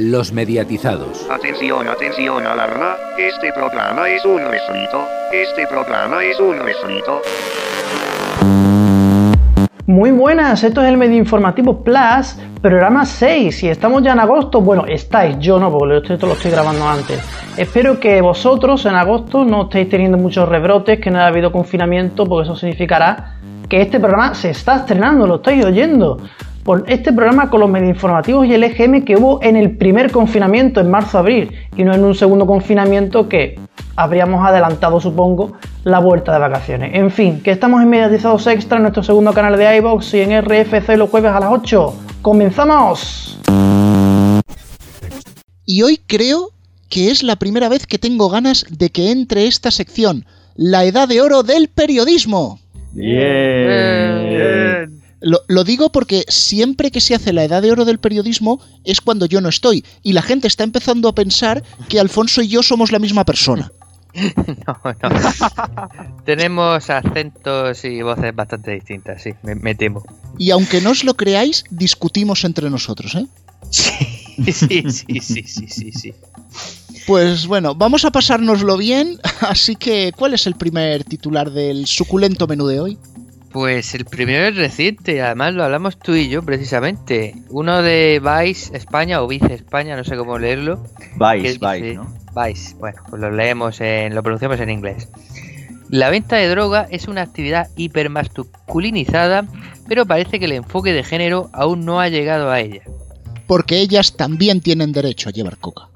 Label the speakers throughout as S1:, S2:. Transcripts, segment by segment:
S1: Los mediatizados.
S2: Atención, atención, alarma. Este programa es un refrito. Este programa es un refrito.
S3: Muy buenas, esto es el Medio Informativo Plus, programa 6. Y estamos ya en agosto. Bueno, estáis, yo no, porque esto lo estoy grabando antes. Espero que vosotros en agosto no estéis teniendo muchos rebrotes, que no haya habido confinamiento, porque eso significará que este programa se está estrenando, lo estáis oyendo. Por este programa con los medios informativos y el EGM que hubo en el primer confinamiento en marzo-abril y no en un segundo confinamiento que habríamos adelantado, supongo, la vuelta de vacaciones. En fin, que estamos en Mediatizados Extra en nuestro segundo canal de iBox y en RFC los jueves a las 8. ¡Comenzamos!
S4: Y hoy creo que es la primera vez que tengo ganas de que entre esta sección, la edad de oro del periodismo.
S5: Bien.
S4: Lo, lo, digo porque siempre que se hace la edad de oro del periodismo es cuando yo no estoy y la gente está empezando a pensar que Alfonso y yo somos la misma persona.
S5: No, no. Tenemos acentos y voces bastante distintas, sí, me, me, temo.
S4: Y aunque no os lo creáis, discutimos entre nosotros, ¿eh?
S5: Sí, sí, sí, sí, sí, sí, sí.
S4: Pues bueno, vamos a pasárnoslo bien, así que ¿cuál es el primer titular del suculento menú de hoy?
S5: Pues el primero es reciente, además lo hablamos tú y yo precisamente. Uno de Vice España o Vice España, no sé cómo leerlo.
S6: Vice, Vice, ¿no?
S5: Vice, bueno, pues lo leemos, en, lo pronunciamos en inglés. La venta de droga es una actividad hipermasculinizada, pero parece que el enfoque de género aún no ha llegado a ella.
S4: Porque ellas también tienen derecho a llevar coca.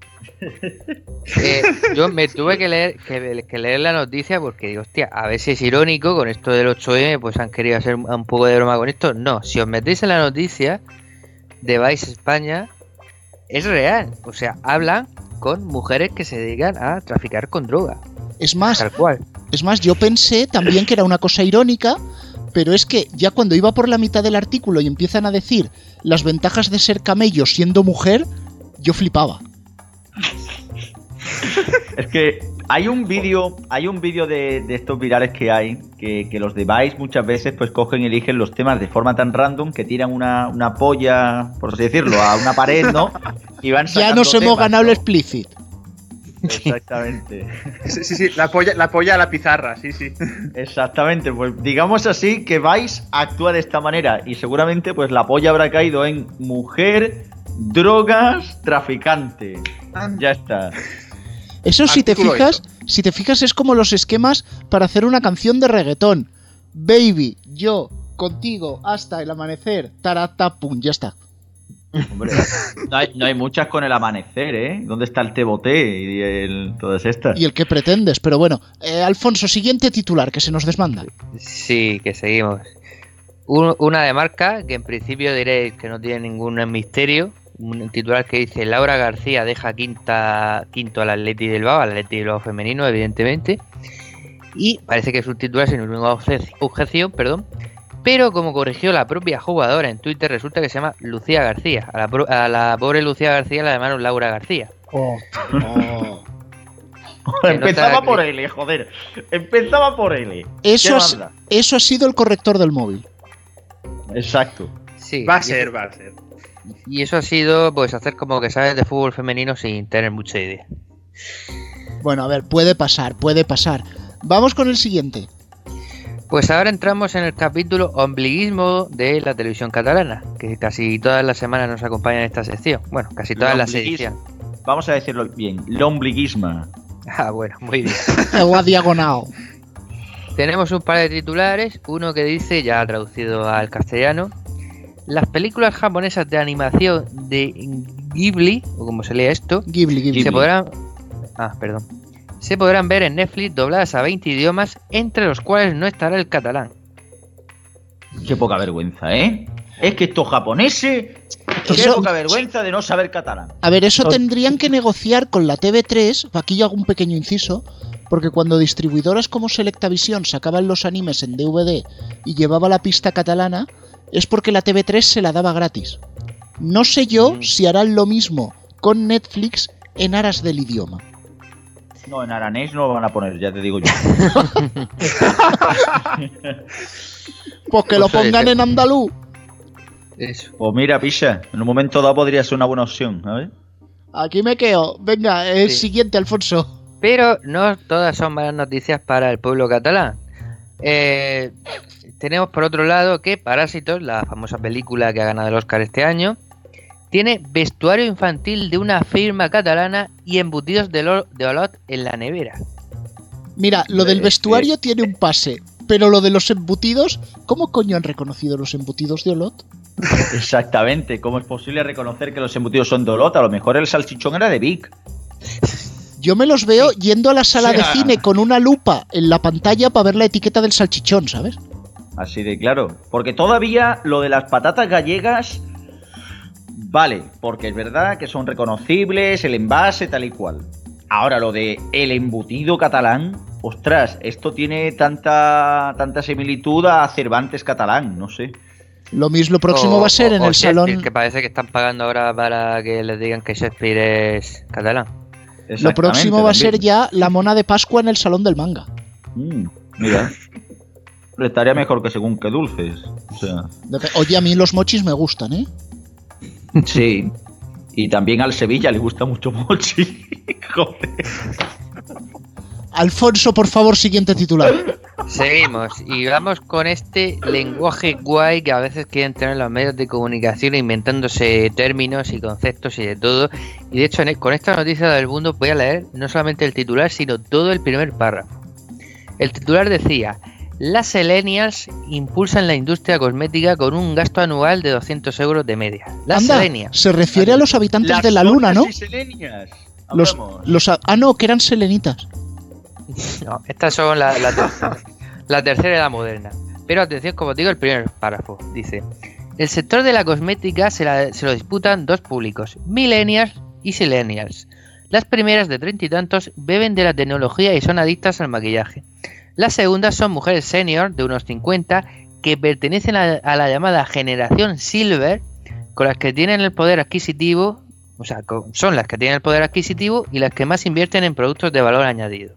S5: Eh, yo me tuve que leer, que, que, leer la noticia porque digo, hostia, a si es irónico con esto del 8M, pues han querido hacer un poco de broma con esto. No, si os metéis en la noticia de Vice España, es real. O sea, hablan con mujeres que se dedican a traficar con droga.
S4: Es más,
S5: Tal cual.
S4: es más, yo pensé también que era una cosa irónica, pero es que ya cuando iba por la mitad del artículo y empiezan a decir las ventajas de ser camello siendo mujer, yo flipaba.
S6: Es que hay un vídeo, hay un vídeo de, de, estos virales que hay, que, que, los de Vice muchas veces pues cogen y eligen los temas de forma tan random que tiran una, una polla, por así decirlo, a una pared, ¿no?
S4: Y van ya nos hemos ganado ¿no? el explicit.
S6: Exactamente.
S7: Sí, sí, sí, la polla, la polla a la pizarra, sí, sí.
S6: Exactamente, pues digamos así que Vice actúa de esta manera y seguramente pues la polla habrá caído en mujer, drogas, traficante. Ya está.
S4: Eso si te fijas, si te fijas es como los esquemas para hacer una canción de reggaetón. Baby, yo, contigo, hasta el amanecer, tarata, pum, ya está.
S6: Hombre, no hay, no hay, muchas con el amanecer, ¿eh? ¿Dónde está el teboté y el, todas estas?
S4: Y el que pretendes, pero bueno. Eh, Alfonso, siguiente titular, que se nos desmanda.
S5: Sí, que seguimos. Un, una de marca, que en principio diréis que no tiene ningún misterio, un titular que dice Laura García deja quinta quinto al Atleti del Bilbao, al Atleti del Bilbao femenino, evidentemente. Y parece que es un titular sin ninguna objeción, perdón. Pero como corrigió la propia jugadora en Twitter, resulta que se llama Lucía García. A la, a la pobre Lucía García la llamaron Laura García.
S4: Oh.
S6: Oh. Empezaba no por L, joder. Empezaba por L.
S4: Eso, es, eso ha sido el corrector del móvil.
S6: Exacto.
S7: Sí, va a ser, va a ser.
S5: Y eso ha sido, pues, hacer como que sabes de fútbol femenino sin tener mucha idea.
S4: Bueno, a ver, puede pasar, puede pasar. Vamos con el siguiente.
S5: Pues ahora entramos en el capítulo ombliguismo de la televisión catalana, que casi todas las semanas nos acompaña en esta sección. Bueno, casi todas las ediciones.
S6: Vamos a decirlo bien, l'ombliguismo.
S5: Ah, bueno, muy bien.
S4: Agua diagonal.
S5: Tenemos un par de titulares, uno que dice, ya traducido al castellano, las películas japonesas de animación de Ghibli, o como se lee esto,
S4: Ghibli, Ghibli.
S5: se podrán... Ah, perdón. Se podrán ver en Netflix dobladas a 20 idiomas, entre los cuales no estará el catalán.
S6: Qué poca vergüenza, ¿eh? Es que estos japoneses... Qué eso... poca vergüenza de no saber catalán.
S4: A ver, eso tendrían que negociar con la TV3, aquí yo hago un pequeño inciso, porque cuando distribuidoras como Selectavision sacaban los animes en DVD y llevaba la pista catalana, es porque la TV3 se la daba gratis. No sé yo mm. si harán lo mismo con Netflix en aras del idioma.
S6: No, en aranés no lo van a poner, ya te digo yo.
S4: pues que lo pongan en andaluz.
S5: Eso.
S6: Pues mira, picha, en un momento dado podría ser una buena opción, ¿sabes?
S4: Aquí me quedo. Venga, el
S5: Sí.
S4: siguiente, Alfonso.
S5: Pero no todas son malas noticias para el pueblo catalán. Eh, tenemos por otro lado que Parásitos, la famosa película que ha ganado el Oscar este año, tiene vestuario infantil de una firma catalana y embutidos de, lo- de Olot en la nevera.
S4: Mira, lo del
S6: Eh,
S4: vestuario tiene un pase, pero lo de los embutidos, ¿cómo coño han reconocido los embutidos de Olot?
S6: Exactamente. ¿Cómo es posible reconocer que los embutidos son de Olot? A lo mejor el salchichón era de Vic.
S4: Yo me los veo yendo a la sala
S6: O sea-
S4: de cine con una lupa en la pantalla para ver la etiqueta del salchichón, ¿sabes?
S6: Así de claro. Porque todavía lo de las patatas gallegas. Vale, porque es verdad que son reconocibles, el envase, tal y cual. Ahora, lo de el embutido catalán. Ostras, esto tiene tanta, tanta similitud a Cervantes catalán, no sé.
S4: Lo mismo próximo
S5: O-
S4: va a ser
S5: o-
S4: en
S5: o
S4: el salón.
S5: Que parece que están pagando ahora para que les digan que Shakespeare es catalán.
S4: Lo próximo va a ser ya la mona de Pascua en el salón del manga.
S6: Mm, mira. Estaría mejor que según que dulces. O sea.
S4: Dep- Oye, a mí los mochis me gustan, ¿eh?
S6: Sí. Y también al Sevilla le gusta mucho Mochi. Joder.
S4: Alfonso, por favor, siguiente titular.
S5: Seguimos y vamos con este lenguaje guay que a veces quieren tener los medios de comunicación inventándose términos y conceptos y de todo. Y de hecho, e, con esta noticia del mundo voy a leer no solamente el titular, sino todo el primer párrafo. El titular decía: Las Selenials impulsan la industria cosmética con un gasto anual de 200 euros de media. Las
S4: Anda,
S5: Selenials.
S4: se refiere a los habitantes
S6: Las
S4: de la luna, ¿no?
S6: selenias.
S4: Los, ah, no, que eran selenitas.
S5: No, estas son la, la tercera. la tercera edad moderna. Pero atención, como digo, el primer párrafo. Dice, el sector de la cosmética se, la- se lo disputan dos públicos, millennials y silenials. Las primeras de treinta y tantos beben de la tecnología y son adictas al maquillaje. Las segundas son mujeres senior de unos 50 que pertenecen a, la llamada generación silver, con las que tienen el poder adquisitivo, o sea, son las que tienen el poder adquisitivo y las que más invierten en productos de valor añadido.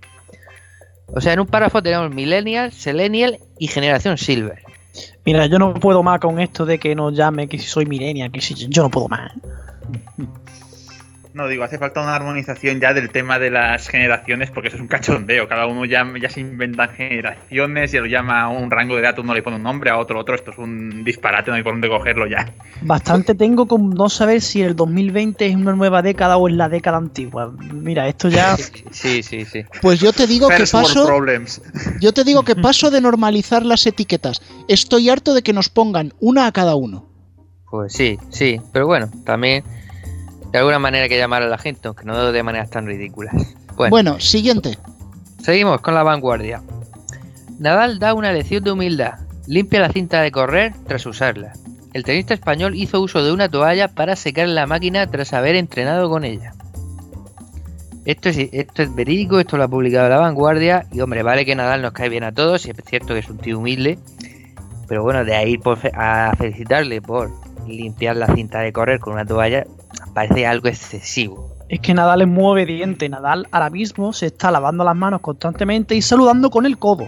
S5: O sea, en un párrafo tenemos Millennial, Selenial y Generación Silver.
S3: Mira, yo no puedo más con esto de que nos llame que si soy millennial, que si yo no puedo más.
S7: No, digo, hace falta una armonización ya del tema de las generaciones, porque eso es un cachondeo. Cada uno ya, ya se inventan generaciones, ya lo llama a un rango de edad, uno le pone un nombre, a otro otro. Esto es un disparate, no hay por dónde cogerlo ya.
S3: Bastante tengo con no saber si el 2020 es una nueva década o es la década antigua. Mira, esto ya...
S5: Sí, sí, sí.
S4: Pues yo te digo que
S7: First
S4: paso,
S7: problems.
S4: yo te digo que paso de normalizar las etiquetas. Estoy harto de que nos pongan una a cada uno.
S5: Pues sí, sí. Pero bueno, también de alguna manera hay que llamar a la gente, aunque no de maneras tan ridículas. Bueno,
S4: Bueno, siguiente.
S5: seguimos con la vanguardia. Nadal da una lección de humildad. Limpia la cinta de correr tras usarla. El tenista español hizo uso de una toalla para secar la máquina tras haber entrenado con ella. Esto es, esto es verídico, esto lo ha publicado La Vanguardia. Y hombre, vale que Nadal nos cae bien a todos, y es cierto que es un tío humilde. Pero bueno, de ahí por a felicitarle por limpiar la cinta de correr con una toalla, parece algo excesivo.
S3: Es que Nadal es muy obediente. Nadal ahora mismo se está lavando las manos constantemente y saludando con el codo.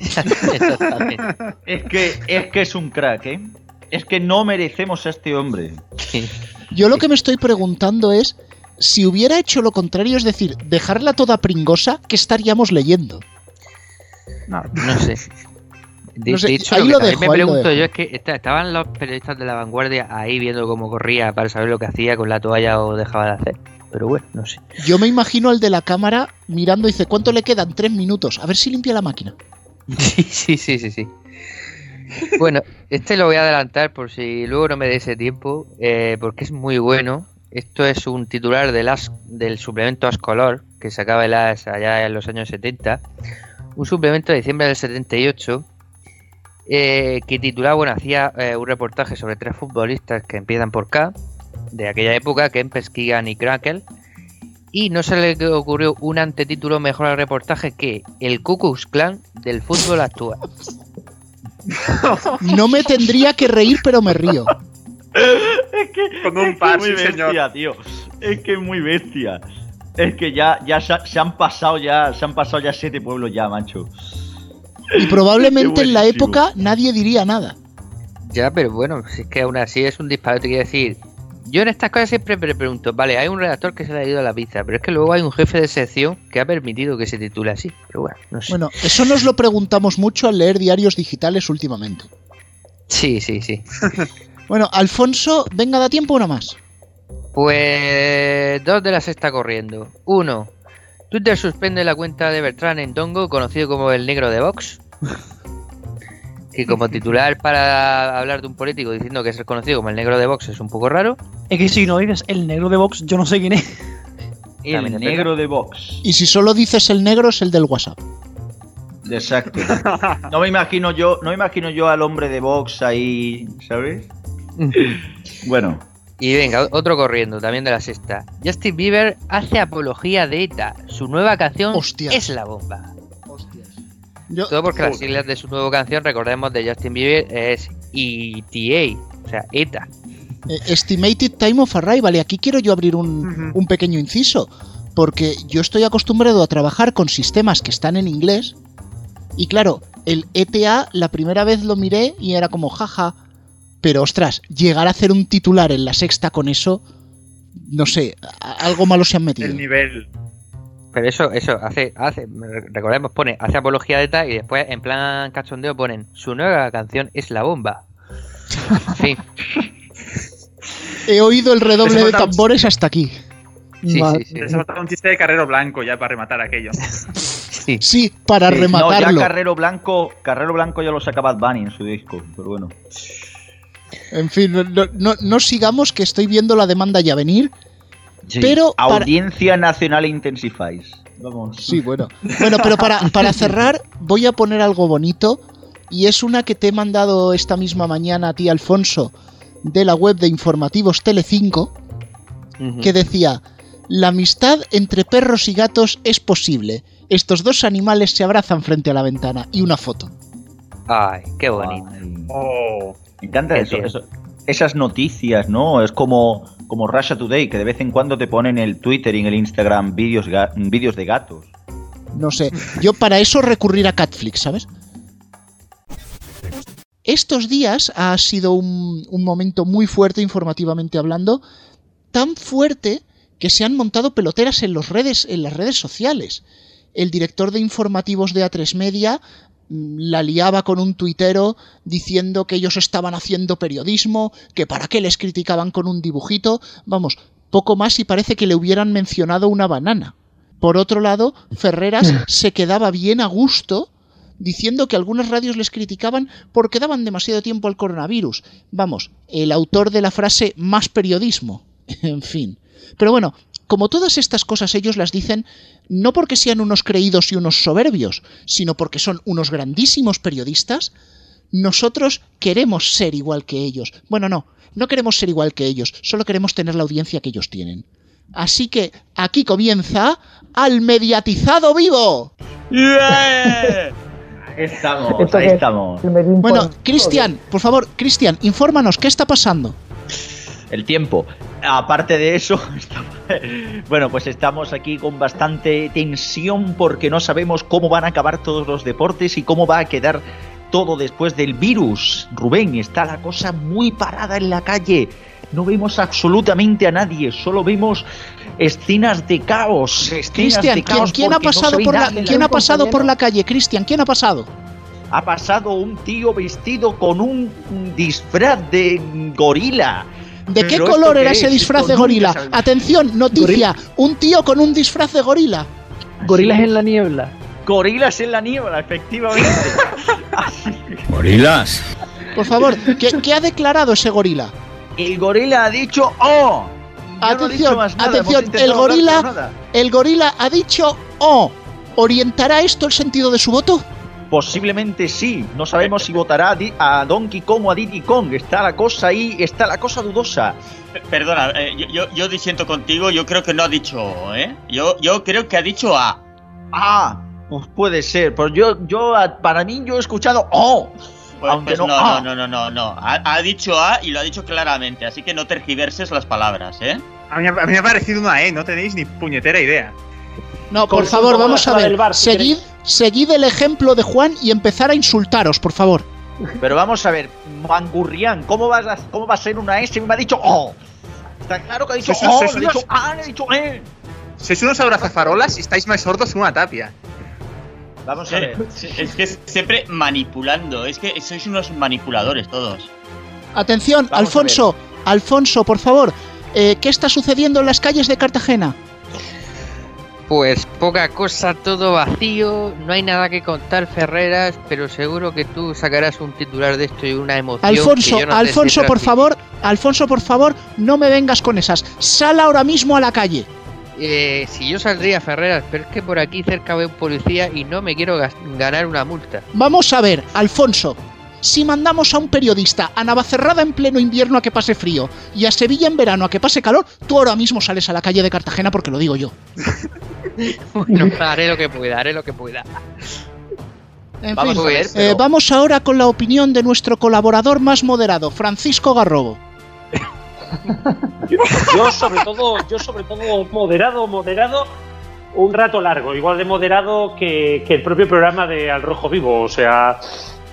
S5: Exactamente.
S6: Es que, es que es un crack, ¿eh? Es que no merecemos a este hombre.
S4: Yo lo que me estoy preguntando es si hubiera hecho lo contrario, es decir, dejarla toda pringosa, ¿qué estaríamos leyendo?
S3: No,
S5: No sé. De,
S4: No sé,
S5: de hecho,
S4: ahí
S5: lo
S4: lo
S5: que
S4: dejo,
S5: también me
S4: ahí lo
S5: pregunto
S4: dejo.
S5: yo es que esta- estaban los periodistas de la vanguardia ahí viendo cómo corría para saber lo que hacía con la toalla o dejaba de hacer. Pero bueno, no sé.
S4: Yo me imagino al de la cámara mirando y dice, ¿cuánto le quedan? Tres minutos. A ver si limpia la máquina.
S5: Sí, sí, sí, sí, sí. Bueno, este lo voy a adelantar por si luego no me dé ese tiempo, eh, porque es muy bueno. Esto es un titular del, As- del suplemento Ascolor, que sacaba el As allá en los años 70. Un suplemento de diciembre del 78, eh, que titulaba, bueno, hacía eh, un reportaje sobre tres futbolistas que empiezan por K, de aquella época, Kempes, Keegan y Krakel. Y no se le ocurrió un antetítulo mejor al reportaje que El Ku Klux Klan del fútbol actual.
S4: No me tendría que reír, pero me río.
S7: Con un
S6: Es que es muy
S7: sí, señor.
S6: bestia, tío. Es que es muy bestia. Es que ya, ya se, ha- se han pasado ya, se han pasado ya siete pueblos ya, macho.
S4: Y probablemente en la época nadie diría nada.
S5: Ya, pero bueno, si es que aún así es un disparate, quiero decir, Yo en estas cosas siempre me pregunto, vale, hay un redactor que se le ha ido a la pizza, pero es que luego hay un jefe de sección que ha permitido que se titule así. Pero bueno, no sé.
S4: Bueno, eso nos lo preguntamos mucho al leer diarios digitales últimamente.
S5: Sí, sí, sí.
S4: Bueno, Alfonso, venga, da tiempo una más.
S5: Pues dos de las está corriendo. Uno, Twitter suspende la cuenta de Bertrand en Tongo, conocido como el negro de Vox. Que como titular para hablar de un político diciendo que es reconocido como el negro de Vox es un poco raro.
S3: Es que si no dices el negro de Vox, yo no sé quién es.
S6: El negro de Vox.
S4: Y si solo dices el negro, es el del WhatsApp.
S6: Exacto. No me imagino yo, no me imagino yo al hombre de Vox ahí, ¿sabes? Bueno,
S5: Y venga, otro corriendo, también de la sexta. Justin Bieber hace apología de ETA. Su nueva canción
S4: Hostias.
S5: es la bomba.
S4: Yo,
S5: Todo porque las siglas de su nueva canción, recordemos, de Justin Bieber es ETA, o sea, ETA.
S4: eh, Estimated Time of Arrival, y aquí quiero yo abrir un, un pequeño inciso, porque yo estoy acostumbrado a trabajar con sistemas que están en inglés, y claro, el ETA la primera vez lo miré y era como jaja, pero ostras, llegar a hacer un titular en la sexta con eso, no sé, algo malo se han metido.
S7: El nivel.
S5: Pero eso, eso, hace, hace, recordemos, pone, hace apología de ETA y después, en plan cachondeo, ponen, su nueva canción es la bomba. En fin,
S4: He oído el redoble de tambores hasta aquí.
S5: sí,
S3: Madre-
S5: sí, sí.
S7: Faltado un chiste de carrero blanco ya para rematar aquello.
S5: sí.
S4: Sí, para
S6: sí, no,
S4: rematarlo.
S6: ya Carrero Blanco, Carrero Blanco ya lo saca Bad Bunny en su disco, pero bueno.
S4: En fin, no, no- no- no sigamos que estoy viendo la demanda ya venir. Pero para-
S6: Audiencia Nacional Intensifies. Vamos.
S4: Sí, bueno. Bueno, pero para, para cerrar, voy a poner algo bonito. Y es una que te he mandado esta misma mañana a ti, Alfonso, de la web de informativos Telecinco, que decía: La amistad entre perros y gatos es posible. Estos dos animales se abrazan frente a la ventana. Y una foto.
S5: Ay, qué bonito.
S6: Ay,
S7: Oh.
S6: me encanta eso, Esas noticias, ¿no? Es como, como Russia Today, que de vez en cuando te ponen en el Twitter y en el Instagram vídeos de gatos.
S4: No sé. Yo para eso recurrir a Catflix, ¿sabes? Estos días ha sido un, un momento muy fuerte informativamente hablando, tan fuerte que se han montado peloteras en, los redes, en las redes sociales. El director de informativos de A3 Media la liaba con un tuitero diciendo que ellos estaban haciendo periodismo, que para qué les criticaban con un dibujito. Vamos, poco más y parece que le hubieran mencionado una banana. Por otro lado, Ferreras se quedaba bien a gusto diciendo que algunas radios les criticaban porque daban demasiado tiempo al coronavirus. Vamos, el autor de la frase más periodismo. En fin. Pero bueno, como todas estas cosas ellos las dicen no porque sean unos creídos y unos soberbios, sino porque son unos grandísimos periodistas, nosotros queremos ser igual que ellos. Bueno, no, no queremos ser igual que ellos, solo queremos tener la audiencia que ellos tienen. Así que aquí comienza al mediatizado vivo.
S6: Ahí estamos, ahí estamos.
S4: Bueno, Cristian, por favor, Cristian, infórmanos, ¿qué está pasando?
S6: El tiempo. Aparte de eso, está- bueno, pues estamos aquí con bastante tensión porque no sabemos cómo van a acabar todos los deportes y cómo va a quedar todo después del virus. Rubén, está la cosa muy parada en la calle. No vemos absolutamente a nadie, solo vemos escenas de caos. escenas
S4: Cristian,
S6: de
S4: ¿quién,
S6: caos
S4: quién ha
S6: no
S4: pasado por la, quién
S6: la-
S4: ha pasado por la calle? Cristian, ¿quién ha pasado?
S6: Ha pasado un tío vestido con un disfraz de gorila.
S4: ¿De qué
S6: ¿Pero
S4: color era
S6: qué
S4: ese
S6: es?
S4: disfraz de gorila? Atención, noticia, un tío con un disfraz de gorila.
S3: Gorilas en la niebla.
S6: Gorilas en la niebla, efectivamente.
S1: Gorilas.
S4: Por favor, ¿qué, qué ha declarado ese gorila?
S6: El gorila ha dicho ¡Oh! No
S4: Atención,
S6: nada,
S4: atención, el gorila-. El gorila ha dicho ¡Oh! ¿Orientará esto el sentido de su voto?
S6: Posiblemente sí. No sabemos si votará a, Donkey Kong o a Diddy Kong. Está la cosa ahí, está la cosa dudosa.
S8: Perdona, eh, yo, yo, yo disiento contigo, yo creo que no ha dicho O, ¿eh? Yo, yo creo que ha dicho A.
S6: Ah, pues puede ser. Pues yo, yo, para mí, yo he escuchado ¡Oh!
S8: Pues,
S6: Aunque
S8: pues
S6: no-
S8: no,
S6: ah.
S8: no, no, no, no, no. Ha, ha dicho A y lo ha dicho claramente, así que no tergiverses las palabras, ¿eh?
S7: A mí, a mí me ha parecido una E, no tenéis ni puñetera idea.
S4: No, por favor, vamos a ver.
S3: del bar, si
S4: seguid, seguid el ejemplo de Juan y empezar a insultaros, por favor.
S6: Pero vamos a ver, Mangurrián, ¿cómo, vas a- ¿cómo va a ser una S? Me ha dicho ¡Oh! Está claro que ha dicho
S7: Sois-
S6: oh,
S7: sois
S6: ha
S7: unos-
S6: dicho ah, ha dicho eh.
S7: Sois unos abrazafarolas y estáis más sordos que una tapia.
S6: Vamos a
S8: Eh,
S6: ver.
S8: Es que siempre manipulando. Es que sois unos manipuladores todos.
S4: Atención,
S6: Vamos
S4: Alfonso, Alfonso, por favor, eh, ¿qué está sucediendo en las calles de Cartagena?
S5: Pues poca cosa, todo vacío, no hay nada que contar, Ferreras, pero seguro que tú sacarás un titular de esto y una emoción.
S4: Alfonso,
S5: que yo no te sé
S4: Alfonso, por favor, Alfonso, por favor, no me vengas con esas. Sal ahora mismo a la calle.
S5: Eh, si yo saldría, Ferreras, pero es que por aquí cerca veo un policía y no me quiero ganar una multa.
S4: Vamos a ver, Alfonso. Si mandamos a un periodista a Navacerrada en pleno invierno a que pase frío y a Sevilla en verano a que pase calor, tú ahora mismo sales a la calle de Cartagena porque lo digo yo.
S5: Bueno, haré lo que pueda, haré lo que pueda.
S4: En
S6: Vamos
S4: fin,
S6: a ver,
S4: eh, vamos ahora con la opinión de nuestro colaborador más moderado, Francisco Garrobo.
S1: Yo sobre todo, yo sobre todo moderado, moderado, un rato largo, igual de moderado que, que el propio programa de Al Rojo Vivo. O sea,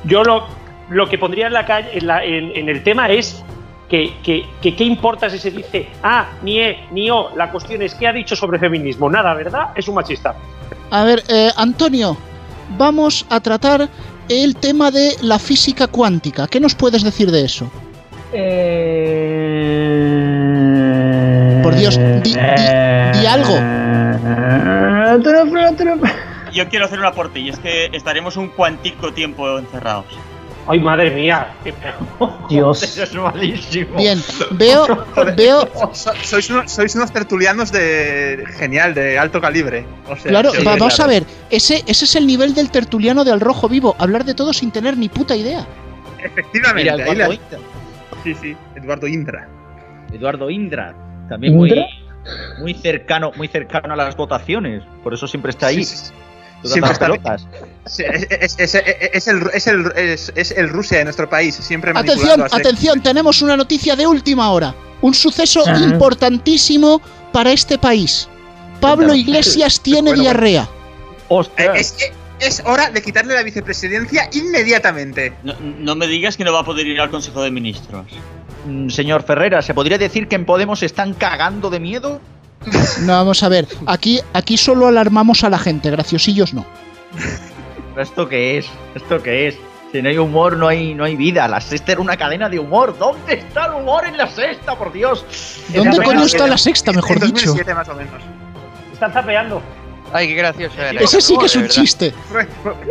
S1: yo lo, lo que pondría en la calle, en, la- en- en el tema es que, que, que qué importa si se dice ah, ni e, ni o. La cuestión es qué ha dicho sobre feminismo. Nada, ¿verdad? Es un machista.
S4: A ver, eh, Antonio, vamos a tratar el tema de la física cuántica. ¿Qué nos puedes decir de eso? Por Dios, di, di- di algo.
S8: Yo quiero hacer un aporte y es que estaremos un cuantico tiempo encerrados.
S1: Ay, madre mía.
S3: Dios.
S6: Eso es malísimo.
S4: Bien, veo, veo,
S7: So- sois, unos, sois unos tertulianos de genial, de alto calibre. O sea,
S4: claro, vamos a ver, ese, ese es el nivel del tertuliano de Al Rojo Vivo, hablar de todo sin tener ni puta idea.
S7: Efectivamente,
S6: Mira,
S7: ahí
S6: Eduardo
S7: la-
S6: Indra.
S7: sí, sí, Eduardo Indra.
S6: Eduardo Indra. También muy,
S3: ¿Indra?
S6: muy cercano, muy cercano a las votaciones. Por eso siempre está ahí.
S7: Sí, sí, sí.
S6: tocando
S7: Siempre está-
S6: pelotas.
S7: Sí, Es, el, es, el, es, es el Rusia de nuestro país, siempre
S4: Atención,
S7: a
S4: atención, tenemos una noticia de última hora. Un suceso importantísimo para este país. Pablo. Iglesias tiene
S7: Bueno, bueno.
S4: diarrea.
S7: Eh. Es, hora de quitarle la vicepresidencia inmediatamente.
S8: No, no me digas que no va a poder ir al Consejo de Ministros.
S6: Mm, Señor Ferrera, ¿se podría decir que en Podemos están cagando de miedo?
S4: No, vamos a ver, aquí, aquí solo alarmamos a la gente, graciosillos no.
S6: ¿Esto qué es? ¿Esto qué es? Si no hay humor, no hay, no hay vida. La sexta era una cadena de humor. ¿Dónde está el humor en la sexta, por Dios?
S4: ¿Dónde coño está la sexta, mejor
S7: en
S4: dicho?
S7: 2007 más o menos.
S1: Están zapeando.
S5: Ay, qué gracioso era.
S4: Ese sí que es un chiste.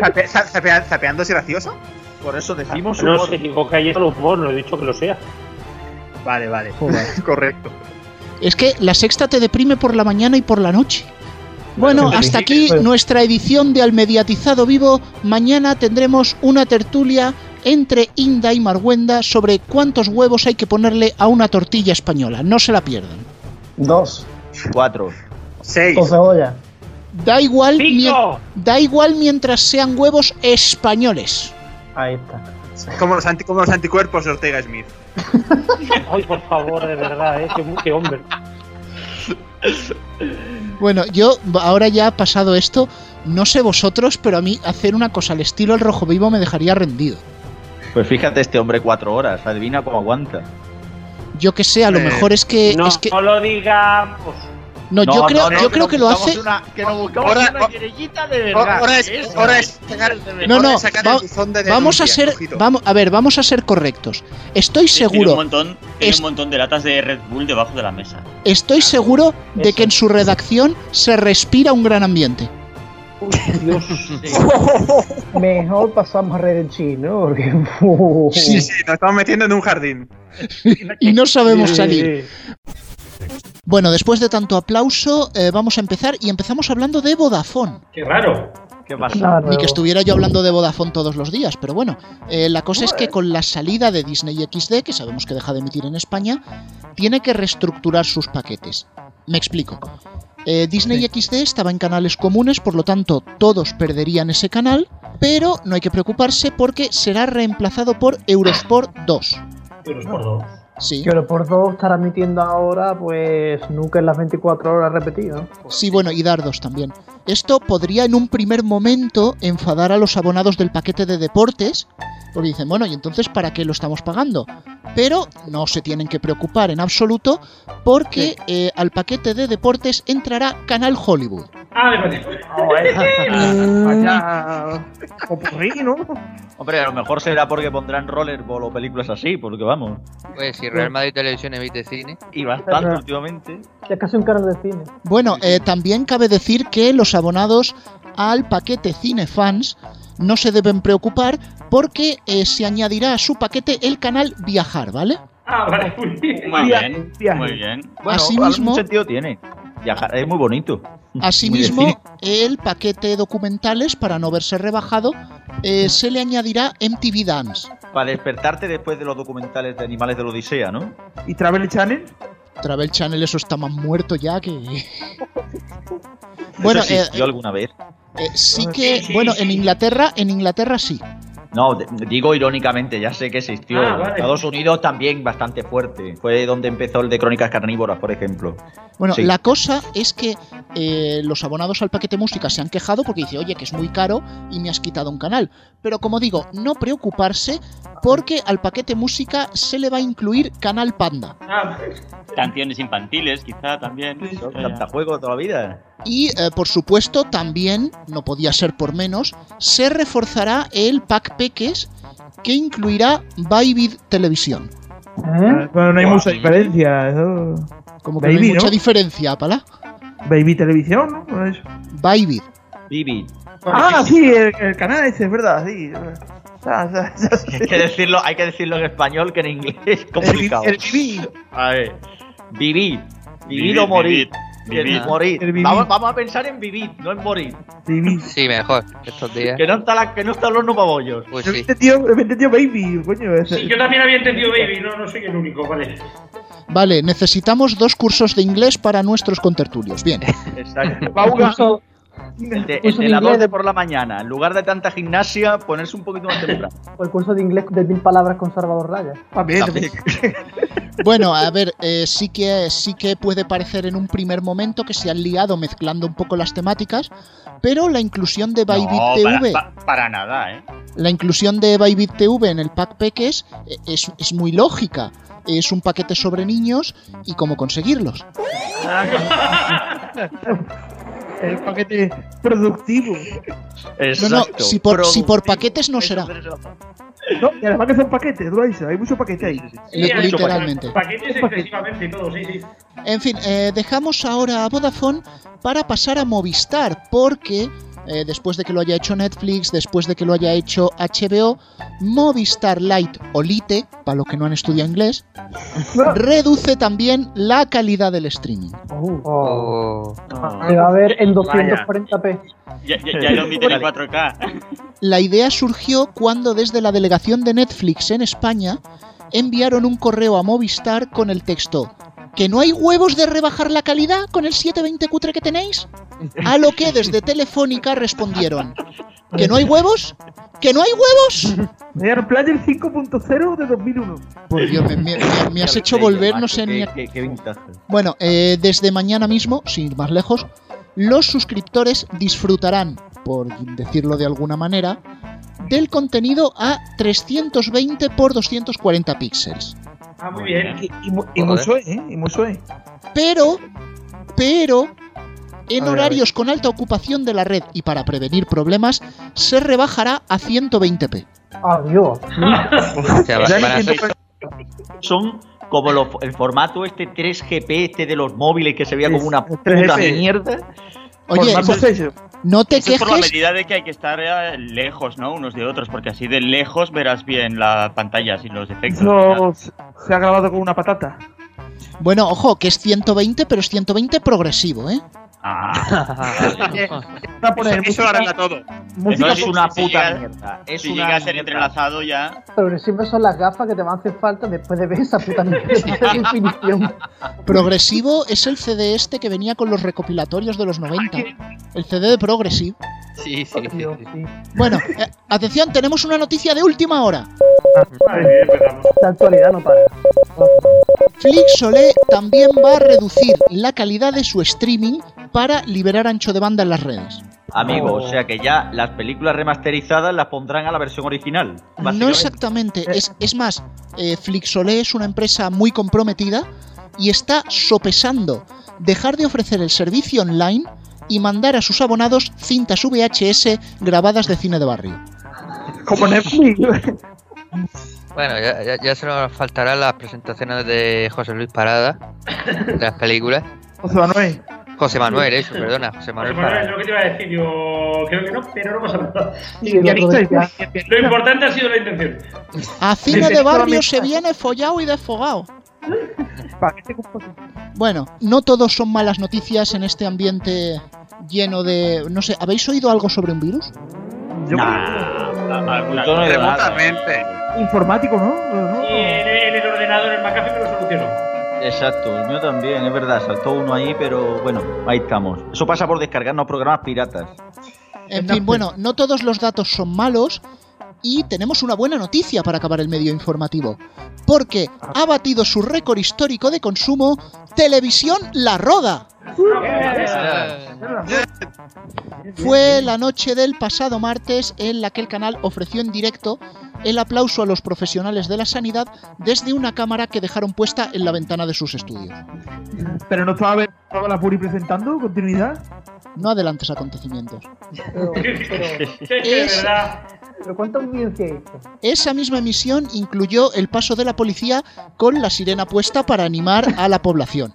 S7: Zape- za- zapea- ¿Zapeando es gracioso?
S6: Por eso decimos
S1: No
S6: humor.
S1: se equivoca humor, no he dicho que lo sea.
S7: Vale, vale. Correcto.
S4: Es que la sexta te deprime por la mañana y por la noche. Bueno, hasta aquí nuestra edición de Al Mediatizado Vivo. Mañana tendremos una tertulia entre Inda y Marguenda sobre cuántos huevos hay que ponerle a una tortilla española. No se la pierdan.
S3: Dos.
S6: Cuatro.
S7: Seis.
S3: Con cebolla.
S4: Da igual, da igual mientras sean huevos españoles.
S3: Ahí está.
S7: Como los, anti- como los anticuerpos de Ortega Smith.
S1: Ay, por favor, de verdad, ¿eh? Qué, qué hombre.
S4: Bueno, yo ahora ya ha pasado esto, no sé vosotros, pero a mí hacer una cosa al estilo el rojo vivo me dejaría rendido.
S6: Pues fíjate este hombre cuatro horas. Adivina cómo aguanta.
S4: Yo que sé, a lo
S7: Eh,
S4: mejor es que,
S1: No,
S4: es que
S1: no lo digamos.
S4: No, yo creo, yo creo que lo hace.
S6: Una, que nos buscamos
S7: Ahora-
S6: una querellita de verdad.
S7: Ahora es, ahora es sacar,
S4: No, no,
S7: sacar
S4: va-
S7: el buzón de
S4: Vamos a ser,
S7: ojito.
S4: vamos, a ver, vamos a ser correctos. Estoy
S8: Tiene un
S4: seguro,
S8: montón, tiene
S4: Es-
S8: un montón de latas de Red Bull debajo de la mesa.
S4: estoy seguro de
S3: Eso.
S4: que en su redacción se respira un gran ambiente.
S1: Dios.
S3: Mejor pasamos a red chino, porque.
S7: Sí, sí, nos estamos metiendo en un jardín.
S4: Y no sabemos salir. Bueno, después de tanto aplauso, eh, vamos a empezar y empezamos hablando de Vodafone.
S1: Qué raro.
S6: ¿Qué pasa?
S3: Claro.
S4: Ni que estuviera yo hablando de Vodafone todos los días, pero bueno, eh, la cosa es que con la salida de Disney XD, que sabemos que deja de emitir en España, tiene que reestructurar sus paquetes. Me explico. Eh, Disney XD estaba en canales comunes, por lo tanto todos perderían ese canal, pero no hay que preocuparse porque será reemplazado por Eurosport 2.
S1: Euros por dos.
S4: Sí.
S3: Que por dos estará emitiendo ahora, pues nunca en las 24 horas repetido. ¿no?
S4: Sí, bueno, y dardos también. Esto podría en un primer momento enfadar a los abonados del paquete de deportes, Porque dicen, bueno, ¿y entonces para qué lo estamos pagando? Pero no se tienen que preocupar en absoluto porque eh, al paquete de deportes entrará Canal Hollywood.
S1: Ah,
S9: popurrí, ¿no?
S6: Hombre, a lo mejor será porque pondrán rollerball o películas así, porque vamos.
S5: Pues si Real Madrid Televisión emite cine.
S6: Y bastante últimamente.
S3: Es casi un canal de cine.
S4: Bueno, eh, también cabe decir que los abonados al paquete Cinefans no se deben preocupar porque eh, se añadirá a su paquete el canal Viajar, ¿vale?
S1: Ah, vale, muy bien.
S8: Muy bien, muy bien.
S6: Bueno,
S4: Asimismo-
S6: algún sentido tiene. Viajar es muy bonito.
S4: Asimismo, el paquete documentales, para no verse rebajado, eh, se le añadirá MTV Dance.
S6: Para despertarte después de los documentales de animales de la Odisea, ¿no?
S9: ¿Y Travel Channel?
S4: Travel Channel, eso está más muerto ya que... bueno,
S6: ¿Eso
S4: eh,
S6: existió alguna vez?
S4: Eh, sí que... Bueno, en Inglaterra, en Inglaterra sí.
S6: No, digo irónicamente, ya sé que existió.
S1: Ah, vale.
S6: Estados Unidos también bastante fuerte. Fue donde empezó el de Crónicas Carnívoras, por ejemplo.
S4: Bueno,
S6: Sí.
S4: la cosa es que eh, los abonados al paquete música se han quejado porque dice, oye, que es muy caro y me has quitado un canal. Pero como digo, no preocuparse porque al paquete música se le va a incluir Canal Panda.
S1: Ah,
S8: Canciones infantiles, quizá también.
S6: Cantajuegos toda la vida.
S4: Y eh, por supuesto también, no podía ser por menos, se reforzará el pack Peques que incluirá Vivid Televisión.
S3: ¿Eh?
S9: Bueno, no hay mucha diferencia. Eso...
S4: Como que no hay
S9: Baby,
S4: mucha
S9: ¿no?
S4: diferencia, ¿pala?
S9: Baby Televisión, ¿no? ¿No es?
S4: Vivid.
S6: Vivid.
S9: Ah, sí, el, el canal ese, es verdad, sí.
S6: Hay que decirlo, hay que decirlo en español que en inglés es
S9: el,
S6: complicado.
S9: el Viví.
S6: A ver. Vivir. Vivir
S8: Vivir,
S6: o morir.
S8: vivir,
S6: El
S8: vivir.
S6: morir.
S9: Vivir.
S6: Vamos, vamos a pensar en vivir, no en morir.
S9: Viví.
S5: Sí, mejor. Estos días.
S6: Que no está, la, que no está el horno para bollos.
S5: Pues
S9: Yo he
S5: sí.
S9: entendido, he entendido Baby, coño. ese-
S1: sí, yo también había entendido Baby, no, no soy el único, vale.
S4: Vale, necesitamos dos cursos de inglés para nuestros contertulios. Bien.
S6: Exacto.
S3: Curso-
S6: El de, el de
S3: de
S6: la
S3: inglés
S6: 12
S3: de-
S6: por la mañana, en lugar de tanta gimnasia, ponerse un poquito más temprano.
S3: o el curso de inglés de mil palabras con Salvador Raya.
S9: También, también.
S4: Bueno, a ver, eh, sí, que, sí que puede parecer en un primer momento que se han liado mezclando un poco las temáticas, pero la inclusión de Bybit
S8: No,
S4: TV,
S8: para, pa- para nada, ¿eh?
S4: la inclusión de Bybit TV en el pack Peques eh, es, es muy lógica. Es un paquete sobre niños y cómo conseguirlos.
S9: El paquete productivo.
S4: No, no, si por, si por paquetes no será.
S9: No, y además que son paquetes, dices, hay mucho paquete ahí.
S4: Literalmente.
S1: Paquetes excesivamente y todo, sí, sí.
S4: En fin, eh, dejamos ahora a Vodafone para pasar a Movistar, porque eh, después de que lo haya hecho Netflix, después de que lo haya hecho HBO, Movistar Lite o Lite, para los que no han estudiado inglés, reduce también la calidad del streaming.
S3: Oh.
S5: Oh.
S3: Se va a ver en 240p.
S8: Ya, ya, ya lo emiten en 4K.
S4: La idea surgió cuando desde la delegación de Netflix en España enviaron un correo a Movistar con el texto ¿Que no hay huevos de rebajar la calidad con el 720 cutre que tenéis? A lo que desde Telefónica respondieron ¿Que no hay huevos? ¿Que no hay huevos?
S9: Air Player 5.0 de 2001.
S4: Por Dios, me, me- me- me has hecho volver, no sé ni...
S6: Qué.
S4: Bueno, eh, desde mañana mismo, sin ir más lejos, los suscriptores disfrutarán, por decirlo de alguna manera, del contenido a 320 por 240 píxeles.
S1: Ah, muy bien.
S9: Y, y, ¿eh? Y mucho, ¿eh?
S4: Pero, pero, en
S9: A ver, a
S4: horarios con alta ocupación de la red y para prevenir problemas, se rebajará a 120p.
S3: Adiós.
S5: O sea,
S6: Son como los- el formato este 3GP, este de los móviles que se veía como una puta
S9: 3GP.
S6: mierda.
S4: Oye, no- no te
S8: Eso es por la
S4: quejes,
S8: medida de que hay que estar eh, lejos, ¿no? Unos de otros, porque así de lejos verás bien la pantalla sin los efectos.
S9: Se- se ha grabado con una patata.
S4: bueno, ojo, que es 120, pero es 120 progresivo, ¿eh?
S8: Ah,
S7: Eso, eso arregla todo.
S9: música
S6: es una
S8: si
S6: puta
S8: llega-
S6: mierda. Es
S8: si
S6: una
S8: llega a ser
S6: mierda.
S8: entrelazado ya.
S3: Pero siempre son las gafas que te van a hacer falta después de ver esa puta mierda.
S4: Progresivo es el CD este que venía con los recopilatorios de los 90. El CD de Progressive.
S5: Sí, sí, sí,
S3: Dios,
S5: sí.
S3: sí.
S4: Bueno, eh, atención, tenemos una noticia de última hora.
S3: La actualidad no para.
S4: Flixolé también va a reducir la calidad de su streaming para liberar ancho de banda en las redes.
S6: Amigo,
S9: Oh.
S6: o sea que ya las películas remasterizadas las pondrán a la versión original.
S4: No exactamente. Es, es más, eh, Flixolé es una empresa muy comprometida y está sopesando dejar de ofrecer el servicio online y mandar a sus abonados cintas VHS grabadas de cine de barrio.
S9: Como Netflix.
S5: Bueno, ya, ya, ya se nos faltarán las presentaciones de José Luis Parada, de las películas.
S9: José Manuel.
S5: José Manuel, eso, perdona, José Manuel
S1: lo que te iba a decir, yo creo que no, pero no pasa nada.
S9: Sí,
S1: Lo importante ha sido la intención.
S4: A cine
S9: Sí, sí,
S4: de barrio se viene follado y desfogado. Bueno, no todos son malas noticias en este ambiente lleno de... No sé, ¿habéis oído algo sobre un virus?
S9: Yo
S6: no nada.
S7: Remotamente.
S9: informático, ¿no? ¿no?
S1: Y en, en el ordenador, el McAfee me lo solucionó.
S6: Exacto, el mío también, es verdad, saltó uno ahí, pero bueno, ahí estamos. Eso pasa por descargarnos programas piratas.
S4: En fin, bueno, no todos los datos son malos y tenemos una buena noticia para acabar el medio informativo. Porque ha batido su récord histórico de consumo Televisión La Roda. Fue la noche del pasado martes en la que el canal ofreció en directo el aplauso a los profesionales de la sanidad desde una cámara que dejaron puesta en la ventana de sus estudios.
S9: Pero no estaba, estaba la Puri presentando continuidad.
S4: No adelantes acontecimientos.
S1: Es.
S3: ¿Pero cuánta audiencia hizo?
S4: Esa misma emisión incluyó el paso de la policía con la sirena puesta para animar a la población.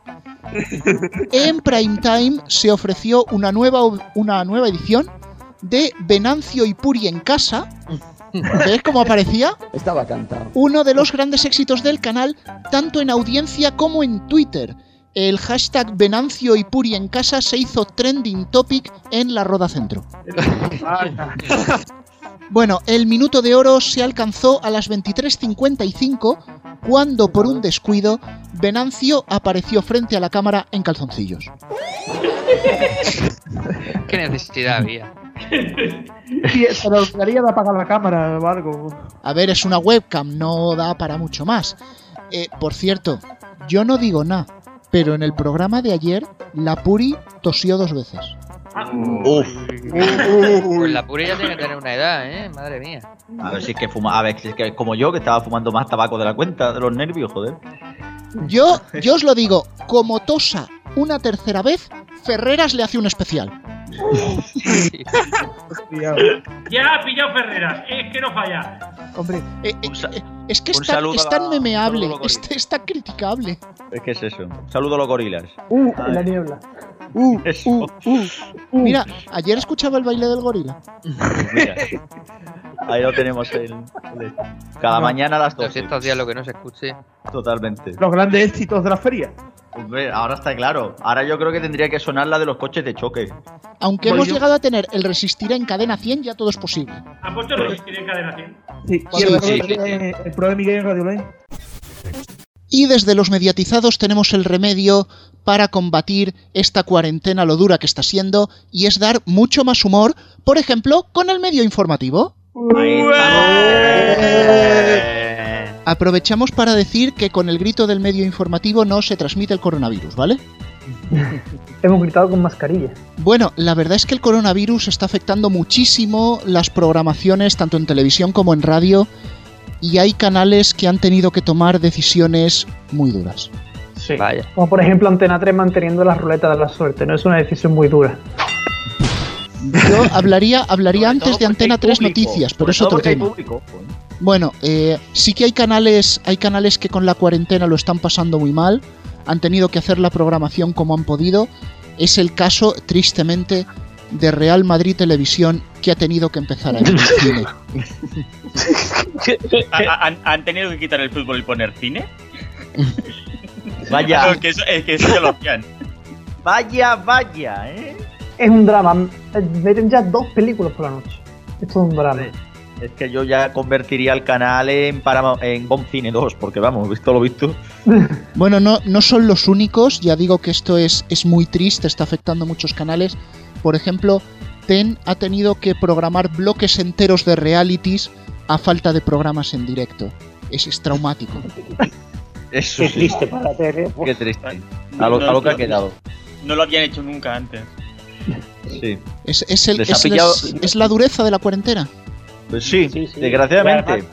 S4: En prime time se ofreció una nueva, una nueva edición de Venancio y Puri en casa. ¿Ves cómo aparecía?
S10: Estaba cantado.
S4: Uno de los grandes éxitos del canal, tanto en audiencia como en Twitter. El hashtag Venancio y Puri en casa se hizo trending topic en la Roda Centro. Bueno, el minuto de oro se alcanzó a las 23.55 cuando por un descuido Venancio apareció frente a la cámara en calzoncillos.
S5: ¿Qué necesidad había?
S9: Sí, se lo daría de apagar la cámara o algo.
S4: A ver, es una webcam, no da para mucho más. Eh, por cierto, yo no digo nada, pero en el programa de ayer la Puri tosió dos veces.
S6: Uf,
S5: Pues la pura ya tiene que tener una edad, ¿eh? Madre mía.
S6: a ver si es que fuma, a ver si es que es como yo que estaba fumando más tabaco de la cuenta, de los nervios, joder.
S4: Yo, yo os lo digo, como tosa una tercera vez, Ferreras le hace un especial.
S1: Ya ha pillado Ferreras, es que no falla.
S9: Hombre,
S4: Eh, eh, eh, es que es tan,
S6: saludo
S4: es
S6: a
S4: tan memeable, es, es tan criticable.
S6: Es que es eso. Un saludo a los gorilas.
S3: Uh, en la niebla.
S4: Uh,
S6: Eso.
S4: uh, uh, uh. Mira, ayer escuchaba el baile del gorila.
S6: Mira. Ahí lo tenemos el, el- cada mañana a las
S5: Los
S6: 12.
S5: estos días lo que no se escuche.
S6: Totalmente.
S9: los grandes éxitos de la feria.
S6: Hombre, ahora está claro. Ahora yo creo que tendría que sonar la de los coches de choque.
S4: Aunque
S9: Pues
S4: hemos
S9: yo-
S4: llegado a tener el resistirá en cadena 100, ya todo es posible.
S1: Ha puesto resistir en cadena 100.
S9: Sí,
S4: Sí,
S9: el,
S4: sí,
S9: pro de, el pro de Miguel en Radio Lane.
S4: Y desde los mediatizados tenemos el remedio para combatir esta cuarentena lo dura que está siendo y es dar mucho más humor, por ejemplo, con el medio informativo. Aprovechamos para decir que con el grito del medio informativo no se transmite el coronavirus, ¿vale?
S3: Hemos gritado con mascarilla.
S4: Bueno, la verdad es que el coronavirus está afectando muchísimo las programaciones tanto en televisión como en radio y hay canales que han tenido que tomar decisiones muy duras.
S3: Sí.
S5: Vaya.
S3: Como por ejemplo Antena 3 manteniendo la ruleta de la suerte. No es una decisión muy dura.
S4: Yo hablaría, hablaría antes de Antena
S6: hay
S4: 3
S6: público.
S4: noticias, pero es otro tema.
S6: público.
S4: Bueno, eh, sí que hay canales, hay canales que con la cuarentena lo están pasando muy mal, han tenido que hacer la programación como han podido. Es el caso, tristemente, de Real Madrid Televisión, que ha tenido que empezar a emitir cine.
S8: ¿Ha- ¿Han, han tenido que quitar el fútbol y poner cine?
S6: Vaya,
S8: No, que eso, es que eso ya lo hacían.
S6: vaya, vaya, ¿eh?
S3: Es un drama. Meten ya dos películas por la noche. Esto es un drama.
S6: Es que yo ya convertiría el canal en, Paramount- en Bomb Cine 2, porque vamos, visto lo visto.
S4: Bueno, no, no son los únicos, ya digo que esto es, es muy triste, está afectando a muchos canales. Por ejemplo, TEN ha tenido que programar bloques enteros de realities a falta de programas en directo. Es, es traumático.
S6: Eso
S1: Qué
S6: sí,
S1: triste para la tele.
S6: qué triste. A lo, a lo que ha quedado.
S8: No lo habían hecho nunca antes.
S6: Sí.
S4: Es, es el-
S6: Les ha
S4: es-
S6: pillado-
S4: es- es la dureza de la cuarentena.
S6: Pues sí,
S1: Sí, sí.
S6: desgraciadamente.
S1: Y además,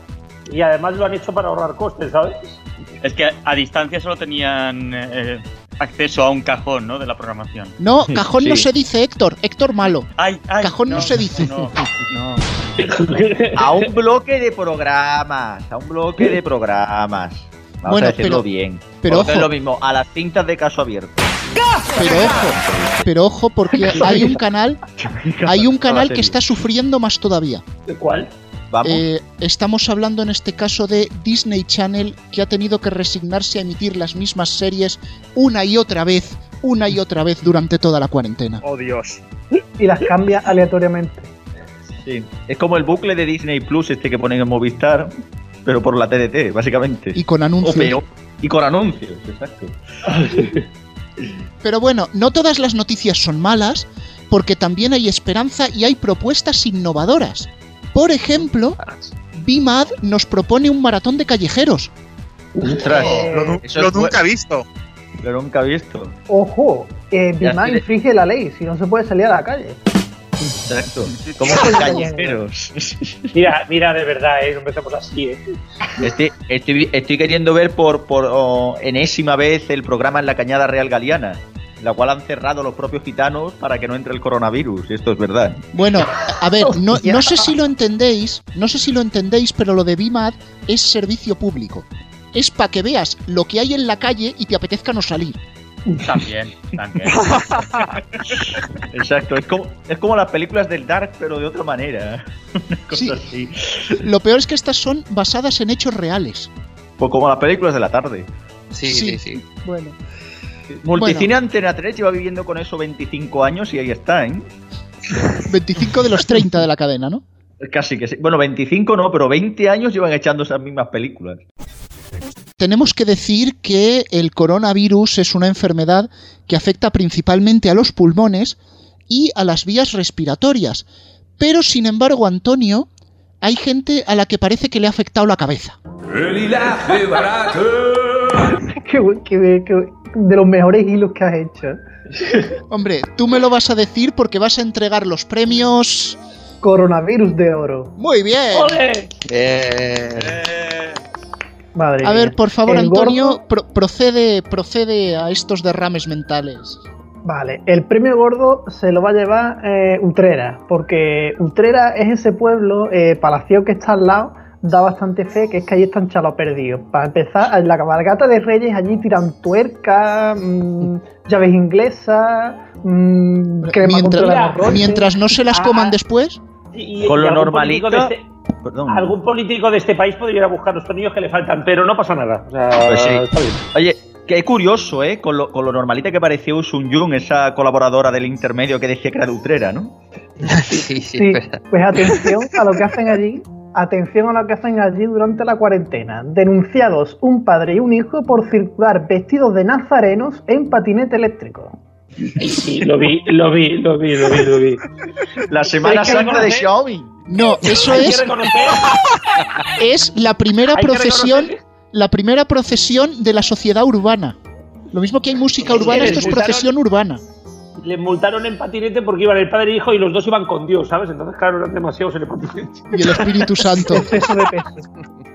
S1: y además lo han hecho para ahorrar costes, ¿sabes?
S8: Es que a distancia solo tenían eh, acceso a un cajón, ¿no? De la programación.
S4: No, cajón no se dice Héctor, Héctor malo.
S8: Ay, ay,
S4: Cajón no se dice.
S8: No, no.
S6: A un bloque de programas. A un bloque de programas. Vamos
S4: Bueno,
S6: a decirlo
S4: pero-
S6: bien.
S4: pero
S6: es lo mismo, a las cintas de caso abierto.
S4: Pero ojo, pero ojo porque hay un canal, hay un canal que está sufriendo más todavía.
S1: ¿De cuál?
S6: Vamos.
S4: Eh, estamos hablando en este caso de Disney Channel que ha tenido que resignarse a emitir las mismas series una y otra vez, una y otra vez durante toda la cuarentena.
S7: Oh, Dios.
S3: Y las cambia aleatoriamente.
S6: Sí. Es como el bucle de Disney Plus este que ponen en Movistar, pero por la TDT, básicamente.
S4: Y con
S6: O
S4: anuncios.
S6: peor. Y con anuncios, exacto.
S4: Pero bueno, no todas las noticias son malas, porque también hay esperanza y hay propuestas innovadoras. Por ejemplo, BIMAD nos propone un maratón de callejeros.
S6: Ostras,
S7: Lo,
S6: eso
S7: lo nunca he visto.
S6: Lo nunca he visto.
S3: Ojo, eh,
S6: estoy-
S3: infringe la ley, si no se puede salir a la calle.
S6: Exacto. Como los callejeros.
S1: Mira, mira, de verdad, ¿eh? no empezamos así, ¿eh?
S6: Estoy, estoy, estoy queriendo ver por, por oh, enésima vez el programa en la Cañada Real Galiana, la cual han cerrado los propios gitanos para que no entre el coronavirus. Y esto es verdad.
S4: Bueno, a ver, no, no sé si lo entendéis, no sé si lo entendéis, pero lo de BIMAD es servicio público. Es para que veas lo que hay en la calle y te apetezca no salir.
S8: También, también.
S6: Exacto. Es como, es como las películas del Dark, pero de otra manera.
S4: Sí.
S6: así.
S4: Lo peor es que estas son basadas en hechos reales.
S6: Pues como las películas de la tarde.
S5: Sí,
S4: Sí.
S5: sí, sí.
S4: Bueno.
S6: Multicine Antena 3 lleva viviendo con eso 25 años y ahí está, ¿eh?
S4: 25 de los 30 de la cadena, ¿no?
S6: Casi que sí. Bueno, 25 no, pero 20 años llevan echando esas mismas películas.
S4: Tenemos que decir que el coronavirus es una enfermedad que afecta principalmente a los pulmones y a las vías respiratorias. Pero, sin embargo, Antonio, hay gente a la que parece que le ha afectado la cabeza.
S3: Qué bu- qué- qué- de los mejores hilos que has hecho.
S4: Hombre, tú me lo vas a decir porque vas a entregar los premios.
S3: Coronavirus de oro.
S4: Muy bien.
S1: ¡Joder!
S3: Madre
S4: A
S3: mía.
S4: ver, por favor, Antonio, pro- procede, procede a estos derrames mentales.
S3: Vale, el premio gordo se lo va a llevar eh, Utrera, porque Utrera es ese pueblo, eh, Palacio que está al lado, da bastante fe que es que allí están chalos perdidos. Para empezar, en la cabalgata de Reyes allí tiran tuerca, mm, llaves inglesas, mm, crema contra la
S4: Mientras,
S3: hemorroides.
S4: mientras no se las
S1: Ah,
S4: coman después.
S1: Y- y
S6: Con lo
S1: algún político
S6: normalito.
S1: de este-
S6: Perdón.
S1: algún político de este país podría ir a buscar los tornillos que le faltan, pero no pasa nada. O sea,
S6: Pues sí.
S1: está bien.
S6: Oye, que es curioso, ¿eh? Con lo, con lo normalita que pareció Sun Jung, esa colaboradora del intermedio que decía que era de Utrera, ¿no?
S5: sí, sí,
S3: pues atención a lo que hacen allí. Atención a lo que hacen allí durante la cuarentena. Denunciados un padre y un hijo por circular vestidos de nazarenos en patinete eléctrico.
S1: Sí, lo vi, lo vi, lo vi, lo vi, lo vi.
S6: La Semana Santa de Xiaomi.
S4: No, eso es, es la primera procesión, la primera procesión de la sociedad urbana. Lo mismo que hay música urbana, esto es procesión urbana.
S1: Le multaron en patinete porque iban el padre e hijo y los dos iban con Dios, ¿sabes? Entonces, claro, eran demasiados en el patinete.
S4: Y el Espíritu Santo.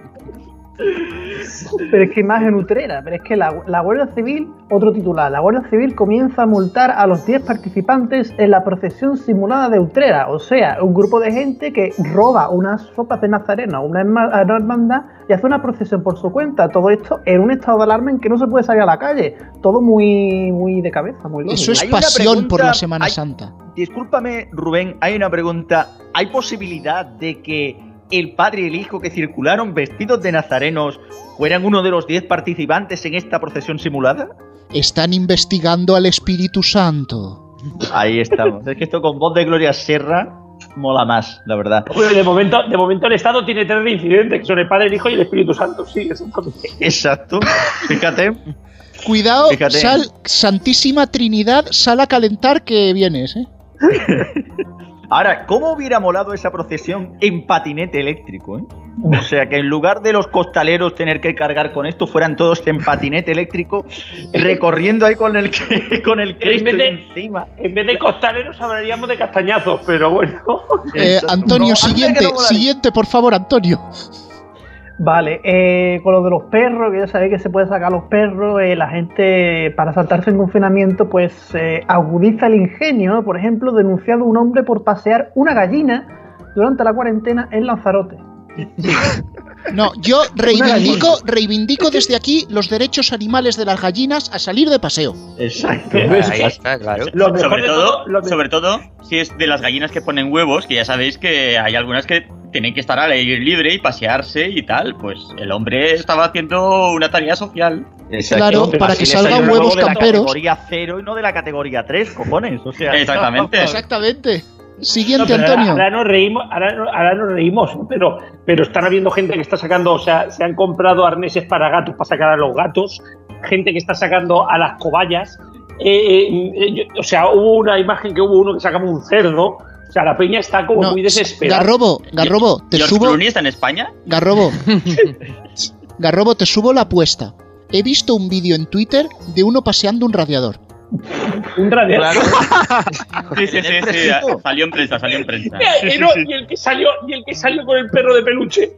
S3: Pero es que más en Utrera, pero es que la, la Guardia Civil, otro titular, la Guardia Civil comienza a multar a los 10 participantes en la procesión simulada de Utrera, o sea, un grupo de gente que roba unas ropas de nazareno a una, hermandad y hace una procesión por su cuenta. Todo esto en un estado de alarma en que no se puede salir a la calle. Todo muy, muy de cabeza, muy lógico.
S4: Eso es pasión por la Semana
S6: hay-
S4: Santa.
S6: Discúlpame, Rubén, hay una pregunta. ¿Hay posibilidad de que el padre y el hijo que circularon vestidos de nazarenos fueran uno de los 10 participantes en esta procesión simulada?
S4: Están investigando al Espíritu Santo.
S6: Ahí estamos. es que esto con voz de Gloria Serra mola más, la verdad.
S1: Bueno, de momento, de momento el Estado tiene tres reincidentes, que son el Padre, el Hijo y el Espíritu Santo. Sí, exactamente.
S6: Exacto. Fíjate.
S4: Cuidado,
S6: Fíjate.
S4: sal, Santísima Trinidad, sal a calentar que vienes, ¿eh?
S6: Ahora, ¿cómo hubiera molado esa procesión en patinete eléctrico? eh? O sea, que en lugar de los costaleros tener que cargar con esto, fueran todos en patinete eléctrico, recorriendo ahí con el, con el Cristo
S1: vez de-
S6: encima.
S1: En vez de costaleros hablaríamos de castañazos, pero bueno.
S4: Eh. Antonio,
S6: No,
S4: siguiente,
S6: no
S4: siguiente, por favor, Antonio.
S3: Vale, eh, con lo de los perros, que ya sabéis que se puede sacar los perros, eh, la gente para saltarse en confinamiento pues eh, agudiza el ingenio, ¿no? Por ejemplo, denunciado un hombre por pasear una gallina durante la cuarentena en Lanzarote.
S4: No, yo reivindico, reivindico desde aquí los derechos animales de las gallinas a salir de paseo.
S6: Exacto.
S5: Ahí está, claro.
S1: Lo mejor
S8: Sobre todo, sobre todo, si es de las gallinas que ponen huevos, que ya sabéis que hay algunas que tienen que estar al aire libre y pasearse y tal. Pues el hombre estaba haciendo una tarea social.
S4: Claro, para que salgan huevos
S6: luego de
S4: camperos.
S6: la categoría 0 y no de la categoría 3, cojones. O sea,
S8: Exactamente.
S4: Exactamente.
S1: No,
S4: Siguiente,
S1: pero ahora-
S4: Antonio.
S1: Ahora, nos reímos, ahora, no- ahora nos reímos, pero, pero están habiendo gente que está sacando, o sea, se han comprado arneses para gatos para sacar a los gatos, gente que está sacando a las cobayas. eh, eh, yo- o sea, hubo una imagen que hubo uno que sacaba un cerdo. O sea, la peña está como
S4: No,
S1: muy desesperada.
S4: Garrobo, Garrobo, te
S8: ¿George
S4: subo.
S8: Clooney está en España?
S4: Garrobo. Garrobo, te subo la apuesta. He visto un vídeo en Twitter de uno paseando un radiador.
S1: Un radiador.
S8: Sí, sí, sí, sí,
S6: fresquito.
S8: Salió en prensa, salió en prensa.
S1: No, y el que salió, y el que salió con el perro de peluche.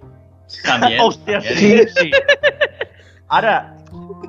S8: También.
S6: Hostia,
S8: también.
S6: sí, sí. Ahora,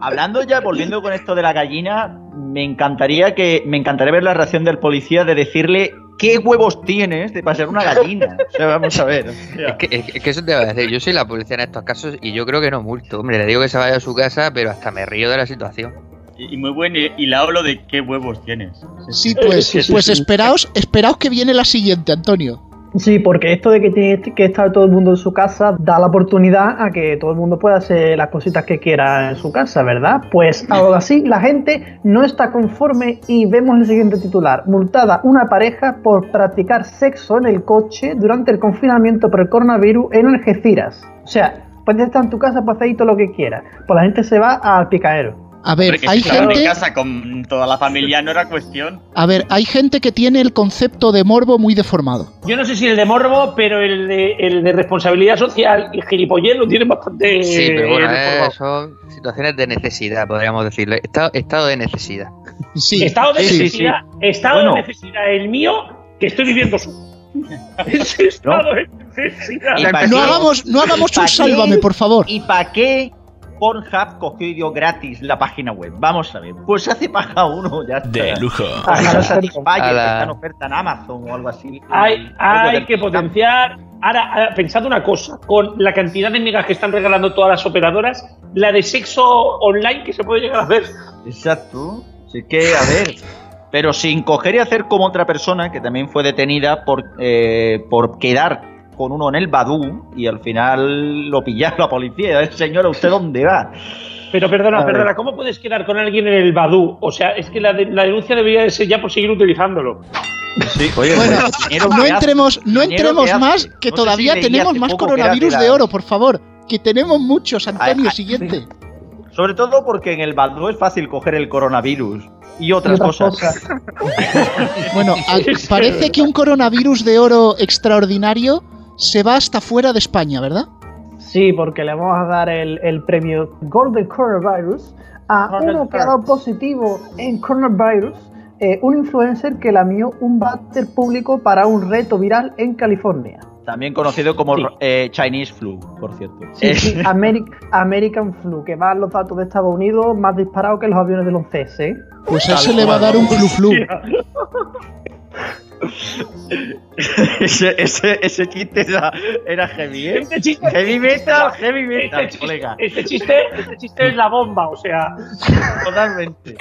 S6: hablando ya, volviendo con esto de la gallina, me encantaría que me encantaría ver la reacción del policía de decirle qué huevos tienes de pasear una gallina. O sea, vamos a ver.
S5: Es que, es que eso te va a decir. Yo soy la policía en estos casos y yo creo que no multo. Hombre, le digo que se vaya a su casa, pero hasta me río de la situación.
S8: Y y muy buen y, y la hablo de qué huevos tienes.
S4: Sí, pues, pues esperaos, esperaos que viene la siguiente, Antonio.
S3: Sí, porque esto de que tiene que estar todo el mundo en su casa da la oportunidad a que todo el mundo pueda hacer las cositas que quiera en su casa, ¿verdad? Pues ahora sí, la gente no está conforme y vemos el siguiente titular. Multada una pareja por practicar sexo en el coche durante el confinamiento por el coronavirus en Algeciras. O sea, puedes estar en tu casa para hacer todo lo que quieras. Pues la gente se va al picadero.
S4: A ver, hay
S8: si estaban en
S4: gente,
S8: casa con toda la familia no era cuestión.
S4: a ver, hay gente que tiene el concepto de morbo muy deformado.
S1: Yo no sé si el de morbo, pero el de, el de responsabilidad social y gilipollez lo tiene bastante.
S5: Sí, pero bueno,
S1: eh,
S5: son situaciones de necesidad, podríamos decirlo. Estado, estado de necesidad.
S4: Sí,
S1: Estado de
S6: sí, sí,
S1: necesidad, estado
S6: Bueno.
S1: de necesidad el mío, que estoy viviendo solo. Ese estado de necesidad.
S4: No hagamos, no hagamos
S6: ¿Pa'
S4: un
S6: qué?
S4: sálvame, por favor.
S6: ¿Y para qué Pornhub cogió y dio gratis la página web? Vamos a ver. Pues se hace paja uno, ya está.
S10: De lujo.
S6: Para
S3: claro,
S6: Satisfyer,
S5: A
S6: que
S5: la-
S6: está en oferta en Amazon o algo así.
S1: Hay, que potenciar. Ahora, ahora, pensad una cosa: con la cantidad de megas que están regalando todas las operadoras, la de sexo online que se puede llegar a hacer.
S6: Exacto. Así que, a ver. Pero sin coger y hacer como otra persona que también fue detenida por, eh, por quedar con uno en el Badú y al final lo pillaron la policía. Eh, Señora, ¿usted dónde va?
S1: Pero perdona, perdona, ¿cómo puedes quedar con alguien en el Badu? O sea, es que la, de- la denuncia debería de ser ya por seguir utilizándolo.
S6: Sí, oye,
S4: Bueno, no entremos, no entremos
S6: que
S4: más, que
S6: No
S4: todavía
S6: si
S4: tenemos más coronavirus de oro, por favor. Que tenemos muchos, Antonio,
S6: Ay, ay,
S4: siguiente.
S6: Sobre todo porque en el Badú es fácil coger el coronavirus y otras,
S3: Y otras
S6: cosas.
S4: Bueno, a- parece que un coronavirus de oro extraordinario se va hasta fuera de España, ¿verdad?
S3: Sí, porque le vamos a dar el, el premio Golden Coronavirus a
S1: Golden
S3: uno que ha dado positivo en coronavirus, eh, un influencer que lamió un váter público para un reto viral en California.
S6: También conocido como
S1: Sí.
S6: eh, Chinese Flu, por cierto.
S3: Sí,
S6: Eh,
S3: sí, American Flu, que van los datos de Estados Unidos más disparados que los aviones del 11S. ¿eh?
S4: Pues a él se le va a dar un flu flu.
S6: ese, ese, ese chiste era, era heavy, ¿eh?
S1: Este chiste,
S6: Heavy metal, heavy metal,
S1: este, chiste,
S6: colega.
S1: este chiste, este chiste es la bomba, o sea.
S6: Totalmente.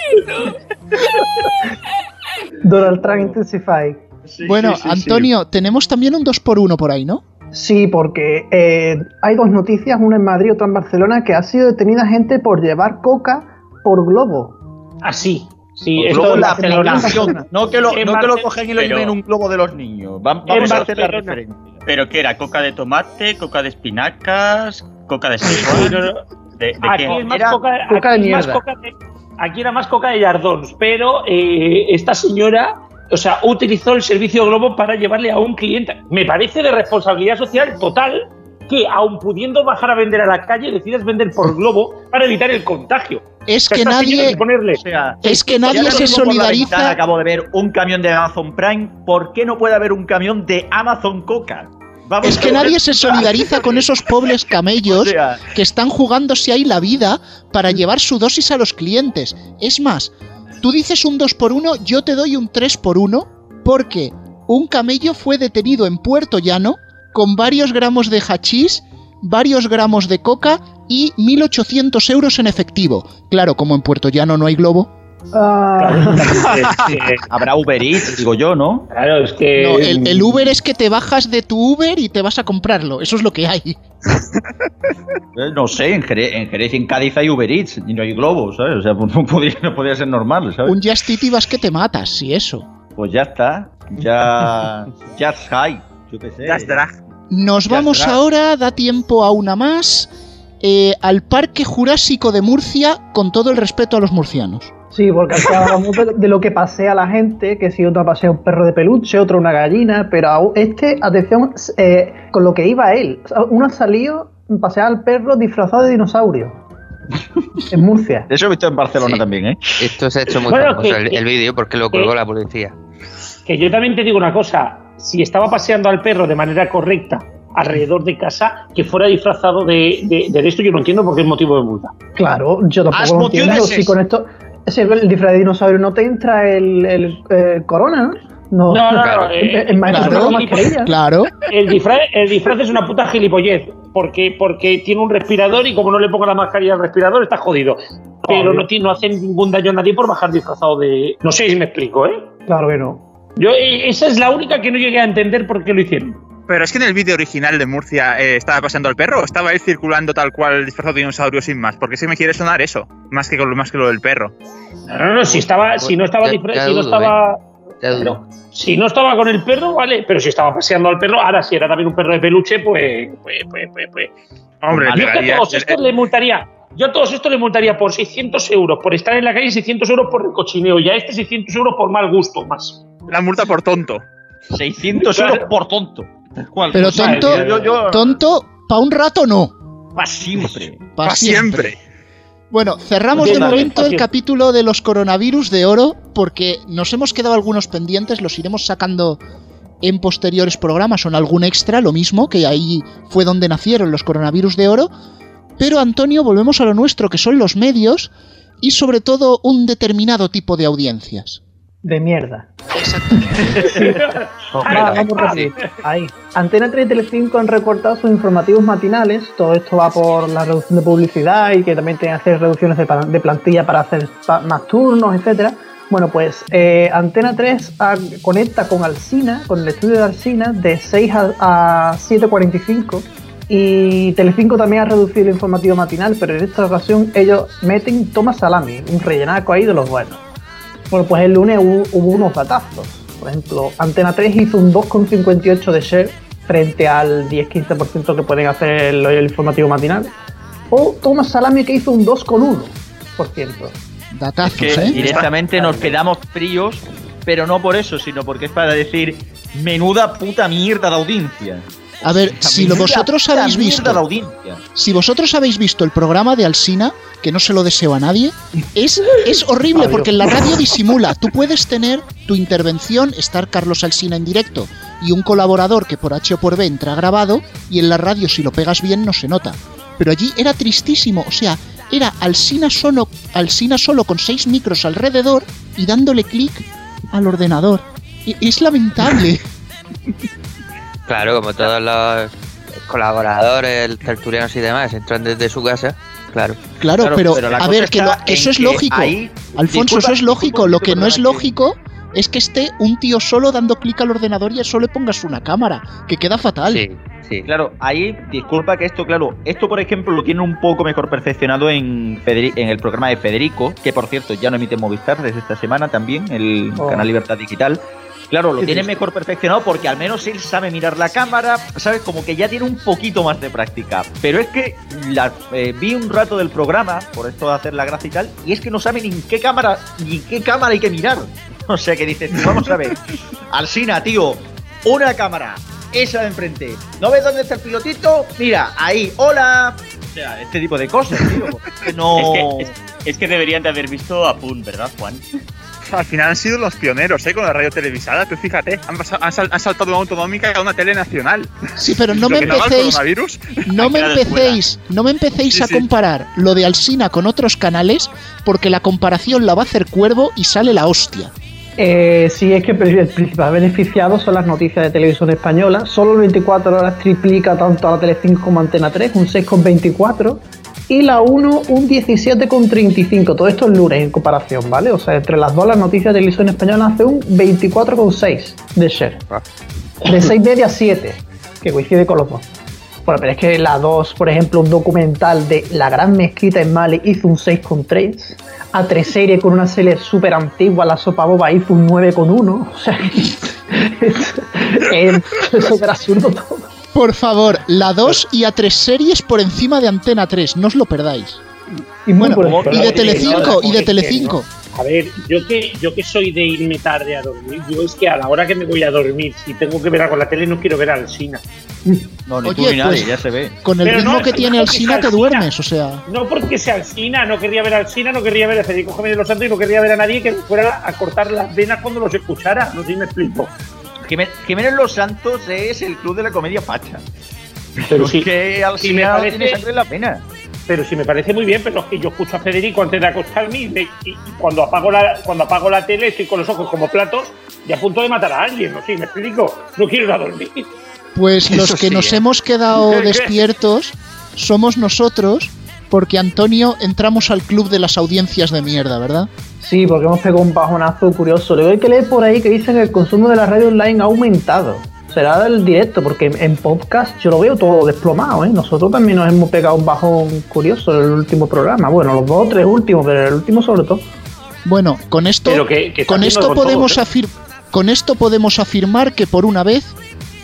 S3: Donald Trump Intensify.
S6: Sí,
S4: Bueno,
S6: sí, sí, sí.
S4: Antonio, tenemos también un 2x1 por ahí, ¿no?
S3: Sí, porque eh, hay dos noticias, una en Madrid y otra en Barcelona, que ha sido detenida gente por llevar coca por globo.
S1: Así. Sí,
S6: Pues
S1: esto
S6: luego
S1: en
S6: la aplicación, no que lo, no que lo cogen y lo lleven en un globo de los niños. Vamos a hacer la referencia.
S8: ¿Pero qué era? ¿Coca de tomate? ¿Coca de espinacas? ¿Coca de
S1: Sí,
S8: seitan?
S1: no, no.
S8: ¿De, de
S1: Aquí
S8: qué?
S1: es más
S6: Era
S1: coca,
S3: coca
S1: aquí
S3: de mierda.
S1: coca de- aquí era más coca de Yardons, pero eh, esta señora o sea, utilizó el servicio Globo para llevarle a un cliente. Me parece de responsabilidad social total que, aun pudiendo bajar a vender a la calle, decidas vender por Globo para evitar el contagio.
S4: Es que nadie,
S1: que ponerle-
S6: O sea,
S4: es que nadie se solidariza.
S6: ventana acabo de ver un camión de Amazon Prime. ¿Por qué no puede haber un camión de Amazon Coca? Vamos
S4: Es que nadie se solidariza con esos pobres
S6: O
S4: camellos
S6: sea,
S4: que están jugándose ahí la vida para llevar su dosis a los clientes. Es más, tú dices un 2 por 1 yo te doy un 3 por 1 porque un camello fue detenido en Puerto Llano con varios gramos de hachís, varios gramos de coca y 1.800 euros en efectivo. Claro, como en Puerto Llano no hay globo.
S3: Ah,
S6: habrá Uber Eats, digo yo, ¿no?
S1: claro, es que.
S4: No, el, el Uber es que te bajas de tu Uber y te vas a comprarlo. Eso es lo que hay.
S6: Eh, No sé, en Jerez, en Jerez y en Cádiz hay Uber Eats y no hay globos, ¿sabes? O sea, pues no podría, no podría ser normal, ¿sabes?
S4: Un Just Eat y vas que te matas, si eso.
S6: Pues ya está. Ya. Ya high. Yo qué sé.
S7: Just Drag.
S4: Nos
S6: Ya
S4: vamos ahora, da tiempo a una más, eh, al Parque Jurásico de Murcia, con todo el respeto a los murcianos.
S3: sí, porque aquí hablamos de, de lo que pasea la gente, que si otro pasea un perro de peluche, otro una gallina, pero a este, atención, eh, con lo que iba él. Uno ha salido a pasear al perro disfrazado de dinosaurio. en Murcia.
S6: Eso he visto en Barcelona
S5: Sí.
S6: también, ¿eh?
S5: Esto se ha hecho muy
S1: Bueno,
S5: famoso
S1: que-
S5: el, el vídeo porque lo
S1: que-
S5: colgó la policía.
S1: Que yo también te digo una cosa, si estaba paseando al perro de manera correcta alrededor de casa, que fuera disfrazado de, de, de esto, yo no entiendo por qué es motivo de multa.
S3: Claro, yo tampoco lo entiendo. Si con esto, si el disfraz de dinosaurio no te entra el, el, eh, corona, ¿no? No,
S1: No, no,
S5: Claro.
S1: eh,
S3: más, es
S4: Claro. Claro,
S1: el, disfraz, el disfraz es una puta gilipollez, porque, porque tiene un respirador y como no le ponga la mascarilla al respirador está jodido. Pero
S3: Obvio.
S1: no, no hacen ningún daño a nadie por bajar disfrazado de... No sé si me explico, ¿eh?
S3: Claro que no.
S1: Yo, eh, esa es la única que no llegué a entender por qué lo hicieron.
S7: Pero es que en el vídeo original de Murcia eh, estaba paseando al perro o estaba él circulando tal cual disfrazado de dinosaurio sin más. Porque sí me quiere sonar eso, más que, con lo- más que lo del perro.
S1: No, no, no, si, estaba, si no estaba...
S5: Ya-
S1: si no estaba. Pero si no estaba con el perro, vale, pero si estaba paseando al perro, ahora si era también un perro de peluche, pues. pues, pues, pues, pues.
S7: Hombre,
S1: Yo que a todos estos le multaría. Yo a todos estos le multaría por 600 euros por estar en la calle y 600 euros por recochineo. Y a este 600 euros por mal gusto, más.
S7: la multa por tonto.
S6: 600 euros por tonto. ¿Cuál?
S4: pero
S6: Pues,
S4: tonto,
S6: yo- yo- yo-
S4: tonto, pa' un rato no.
S6: Pa' siempre.
S4: Pa'
S7: Para siempre.
S4: Bueno, cerramos de momento el capítulo de los coronavirus de oro porque nos hemos quedado algunos pendientes, los iremos sacando en posteriores programas o en algún extra, lo mismo, que ahí fue donde nacieron los coronavirus de oro. Pero Antonio, volvemos a lo nuestro, que son los medios y sobre todo un determinado tipo de audiencias.
S3: De mierda.
S1: Ah,
S3: rápido. Ahí. Antena 3 y Telecinco han recortado sus informativos matinales. Todo esto va por la reducción de publicidad y que también tienen que hacer reducciones de, plantilla para hacer pa- más turnos, etcétera. Bueno, pues eh, Antena 3 ha- conecta con Alsina, con el estudio de Alsina, de 6 a, a 7.45. Y Telecinco también ha reducido el informativo matinal, pero en esta ocasión ellos meten toma salami, un rellenaco ahí de los buenos. Bueno, pues el lunes hubo, hubo unos datazos. Por ejemplo, Antena 3 hizo un 2,58 de share frente al 10-15% que pueden hacer el, el informativo matinal. O Thomas Salami que hizo un 2,1%.
S4: Datazos,
S6: que
S4: ¿eh?
S6: directamente nos quedamos fríos, pero no por eso, sino porque es para decir menuda puta mierda de audiencia.
S4: A ver, si lo vosotros habéis visto, si vosotros habéis visto el programa de Alsina, que no se lo deseo a nadie, es, es horrible porque en la radio disimula. Tú puedes tener tu intervención, estar Carlos Alsina en directo y un colaborador que por H o por B entra grabado y en la radio si lo pegas bien no se nota. Pero allí era tristísimo, o sea, era Alsina solo, Alsina solo con seis micros alrededor y dándole clic al ordenador. E- Es lamentable.
S5: Claro, como todos los colaboradores, tertulianos y demás entran desde su casa, claro.
S4: Claro,
S6: Claro,
S4: pero, a ver, que,
S6: está
S4: lo- que eso es
S6: que
S4: lógico.
S6: ahí-
S4: Alfonso,
S6: disculpa-
S4: eso es lógico. Lo que no es lógico es que esté un tío solo dando clic al ordenador y eso le pongas una cámara, que queda fatal.
S5: Sí, sí.
S6: Claro, ahí, disculpa que esto, claro, esto por ejemplo lo tiene un poco mejor perfeccionado en, Federi- en el programa de Federico, que por cierto ya no emite Movistar desde esta semana también, el
S3: Oh.
S6: canal Libertad Digital. Claro, lo tiene mejor perfeccionado porque al menos él sabe mirar la cámara, ¿sabes? Como que ya tiene un poquito más de práctica. Pero es que la- eh, vi un rato del programa, por esto de hacer la gracia y tal, y es que no sabe ni en qué cámara, ni en qué cámara hay que mirar. O sea que dices, vamos a ver, Alsina, tío, una cámara, esa de enfrente. ¿No ves dónde está el pilotito? Mira, ahí, hola. O sea, este tipo de cosas, tío. No.
S8: Es que, es, es que deberían de haber visto a Pun, ¿verdad, Juan?
S7: Al final han sido los pioneros, ¿eh? Con la radio televisada. Tú fíjate, han, pasa- han sal- han saltado de una autonómica a una tele nacional.
S4: Sí, pero no me empecéis,
S7: coronavirus.
S4: no me empecéis, no me empecéis
S7: Sí,
S4: a
S7: sí.
S4: comparar lo de Alsina con otros canales, porque la comparación la va a hacer Cuervo y sale la hostia.
S3: Eh, sí, es que el principal beneficiado son las noticias de televisión española. Solo el 24 horas triplica tanto a la Telecinco como a Antena 3, un 6,24. Y la 1, un 17,35. Todo esto es lunes en comparación, ¿vale? O sea, entre las dos, las noticias de televisión española hace un 24,6 de share. De 6 media a 7, que coincide con los dos. Bueno, pero es que la 2, por ejemplo, un documental de La Gran Mezquita en Mali hizo un 6,3. A 3 serie con una serie súper antigua, La Sopa Boba hizo un 9,1. O sea, es es súper absurdo todo.
S4: Por favor, la 2 y a 3 series por encima de Antena 3, no os lo perdáis.
S3: Y muy
S4: Bueno, y de Telecinco,
S1: no,
S4: y de Telecinco.
S1: no. A ver, yo que, yo que soy de irme tarde a dormir, yo es que a la hora que me voy a dormir, si tengo que ver algo en la tele, no quiero ver al Sina.
S6: No, ni
S4: Oye,
S6: tú ni nadie,
S4: pues-
S6: ya se ve.
S4: Con el
S1: Pero
S4: ritmo
S1: no,
S4: que tiene Alsina te duermes, o sea.
S1: No porque sea al Sina, no querría ver al Sina, no querría ver a Federico Jiménez Los Santos y no querría ver a nadie que fuera a cortar las venas cuando los escuchara. No sé si me explico.
S6: Jiménez Los Santos es el club de la comedia facha.
S1: Pero sí,
S6: que al
S1: sí me
S6: final
S1: parece-
S6: tiene sangre en la pena.
S1: pero sí me parece muy bien, pero es que yo escucho a Federico antes de acostarme y, cuando apago la cuando apago la tele estoy con los ojos como platos y a punto de matar a alguien, no sé, me explico. No quiero ir a dormir.
S4: Pues los que
S6: sí,
S4: nos
S6: ¿eh?
S4: hemos quedado despiertos somos nosotros, porque Antonio entramos al club de las audiencias de mierda, ¿verdad?
S3: Sí, porque hemos pegado un bajonazo curioso. Luego hay que leer por ahí que dicen que el consumo de la radio online ha aumentado. Será el directo, porque en- podcast yo lo veo todo desplomado, ¿eh? Nosotros también nos hemos pegado un bajón curioso en el último programa. Bueno, los dos o tres últimos, pero el último sobre todo.
S4: Bueno, con esto,
S1: Pero que- que
S4: con esto
S1: con
S4: podemos
S1: ¿eh?
S4: afir- con esto podemos afirmar que por una vez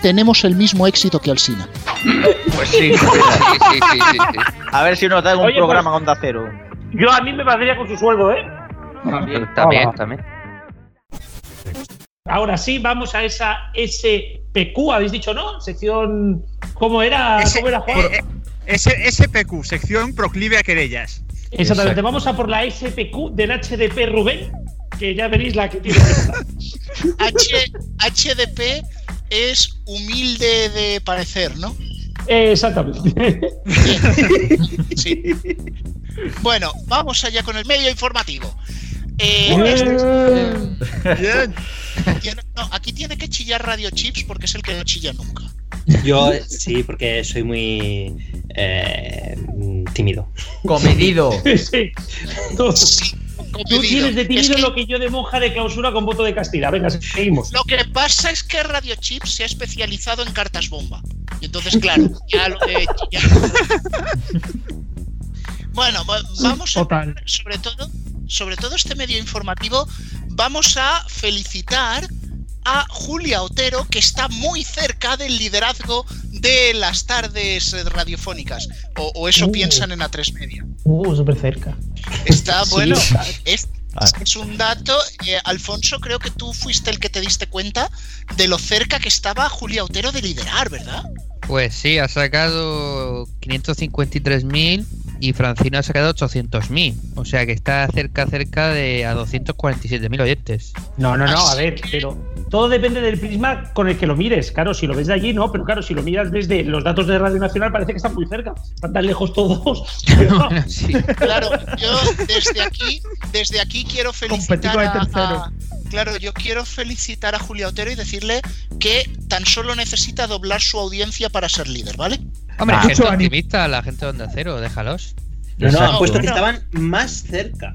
S4: tenemos el mismo éxito que Alsina.
S6: Pues sí.
S5: Sí, sí, sí, sí, sí.
S6: A ver si nos dan un
S1: Oye,
S6: programa
S1: pues-
S6: Onda Cero.
S1: Yo a mí me valdría con su sueldo, ¿eh?
S5: También, también.
S1: Ahora sí, vamos a esa SPQ, habéis dicho, ¿no? Sección. ¿Cómo era?
S10: Ese-
S1: ¿Cómo era Juan?
S10: eh, eh, SPQ, sección proclive a querellas.
S1: Exactamente, vamos a por la SPQ del HDP Rubén, que ya veréis la que tiene.
S4: H- HDP es humilde de parecer, ¿no?
S1: Exactamente.
S4: Sí. Bueno, vamos allá con el medio informativo. Eh,
S10: Bien.
S4: tiene- no, aquí tiene que chillar Radio Chips porque es el que no chilla nunca.
S11: Yo sí, porque soy muy eh, tímido.
S6: Comedido.
S1: sí. Tú,
S4: Sí,
S1: tú
S4: comedido.
S1: tienes de
S4: Es
S1: tímido
S4: que
S1: lo que yo de monja de clausura con voto de Castilla. Venga, seguimos.
S4: Lo que pasa es que Radio Chips se ha especializado en cartas bomba. Y entonces, claro, ya lo de chillar- Bueno, va- vamos a
S9: Total.
S4: sobre todo, sobre todo este medio informativo, vamos a felicitar a Julia Otero, que está muy cerca del liderazgo de las tardes radiofónicas. O, o eso
S3: Uh.
S4: piensan en A3 Media.
S3: Uh, súper cerca.
S4: Está
S11: Sí.
S4: bueno. Es,
S6: Ah.
S4: es un dato. eh, Alfonso, creo que tú fuiste el que te diste cuenta de lo cerca que estaba Julia Otero de liderar, ¿verdad?
S5: Pues sí, ha sacado 553.000 y Francino ha sacado 800.000. O sea que está cerca, cerca de a 247.000 oyentes.
S1: No, no, no, a ver, pero todo depende del prisma con el que lo mires. Claro, si lo ves de allí, no, pero claro, si lo miras desde los datos de Radio Nacional, parece que están muy cerca. Están tan lejos todos. Pero-
S5: Sí.
S4: Claro, yo desde aquí, desde aquí quiero felicitar a, a- Claro, yo quiero felicitar a Julia Otero y decirle que tan solo necesita doblar su audiencia para ser líder, ¿vale?
S5: Hombre,
S9: Ah.
S5: gente optimista, la gente de Onda Cero, déjalos.
S11: No, no, han puesto que
S4: No.
S11: estaban más cerca.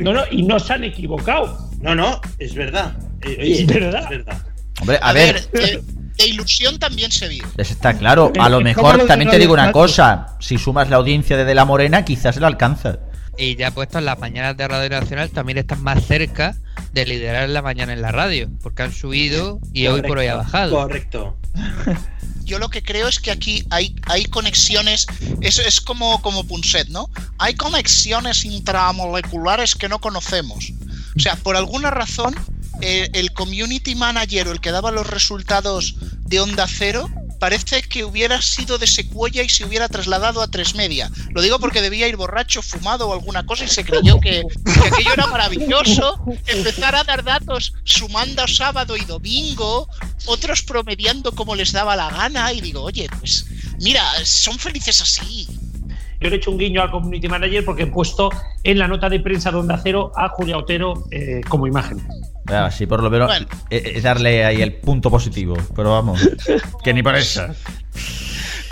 S1: no, no, y no se han equivocado.
S11: No, no, es verdad. Eh, oye,
S1: Es verdad.
S11: Es verdad.
S6: Hombre, a, ver,
S4: de, de ilusión también se vive.
S6: está claro. A lo mejor
S9: lo
S6: también te digo una cosa. Si sumas la audiencia de De La Morena, quizás la alcanza.
S5: Y ya puesto en las mañanas de Radio Nacional también están más cerca de liderar la mañana en la radio, porque han subido y hoy por hoy ha bajado.
S11: Correcto.
S4: Yo lo que creo es que aquí hay, hay conexiones, es, es como, como Punset, ¿no? Hay conexiones intramoleculares que no conocemos. O sea, por alguna razón, eh, el community manager o el que daba los resultados de Onda Cero parece que hubiera sido de Secuoya y se hubiera trasladado a Tres Media. Lo digo porque debía ir borracho, fumado o alguna cosa y se creyó que, que aquello era maravilloso. Empezar a dar datos sumando sábado y domingo, otros promediando como les daba la gana y digo, oye, pues mira, son felices así.
S1: Yo le he hecho un guiño al community manager porque he puesto en la nota de prensa de Onda Cero a Julia Otero eh, como imagen.
S6: Ah, sí, por lo menos
S4: Bueno.
S6: eh, eh, darle ahí el punto positivo. Pero vamos, que ni por eso.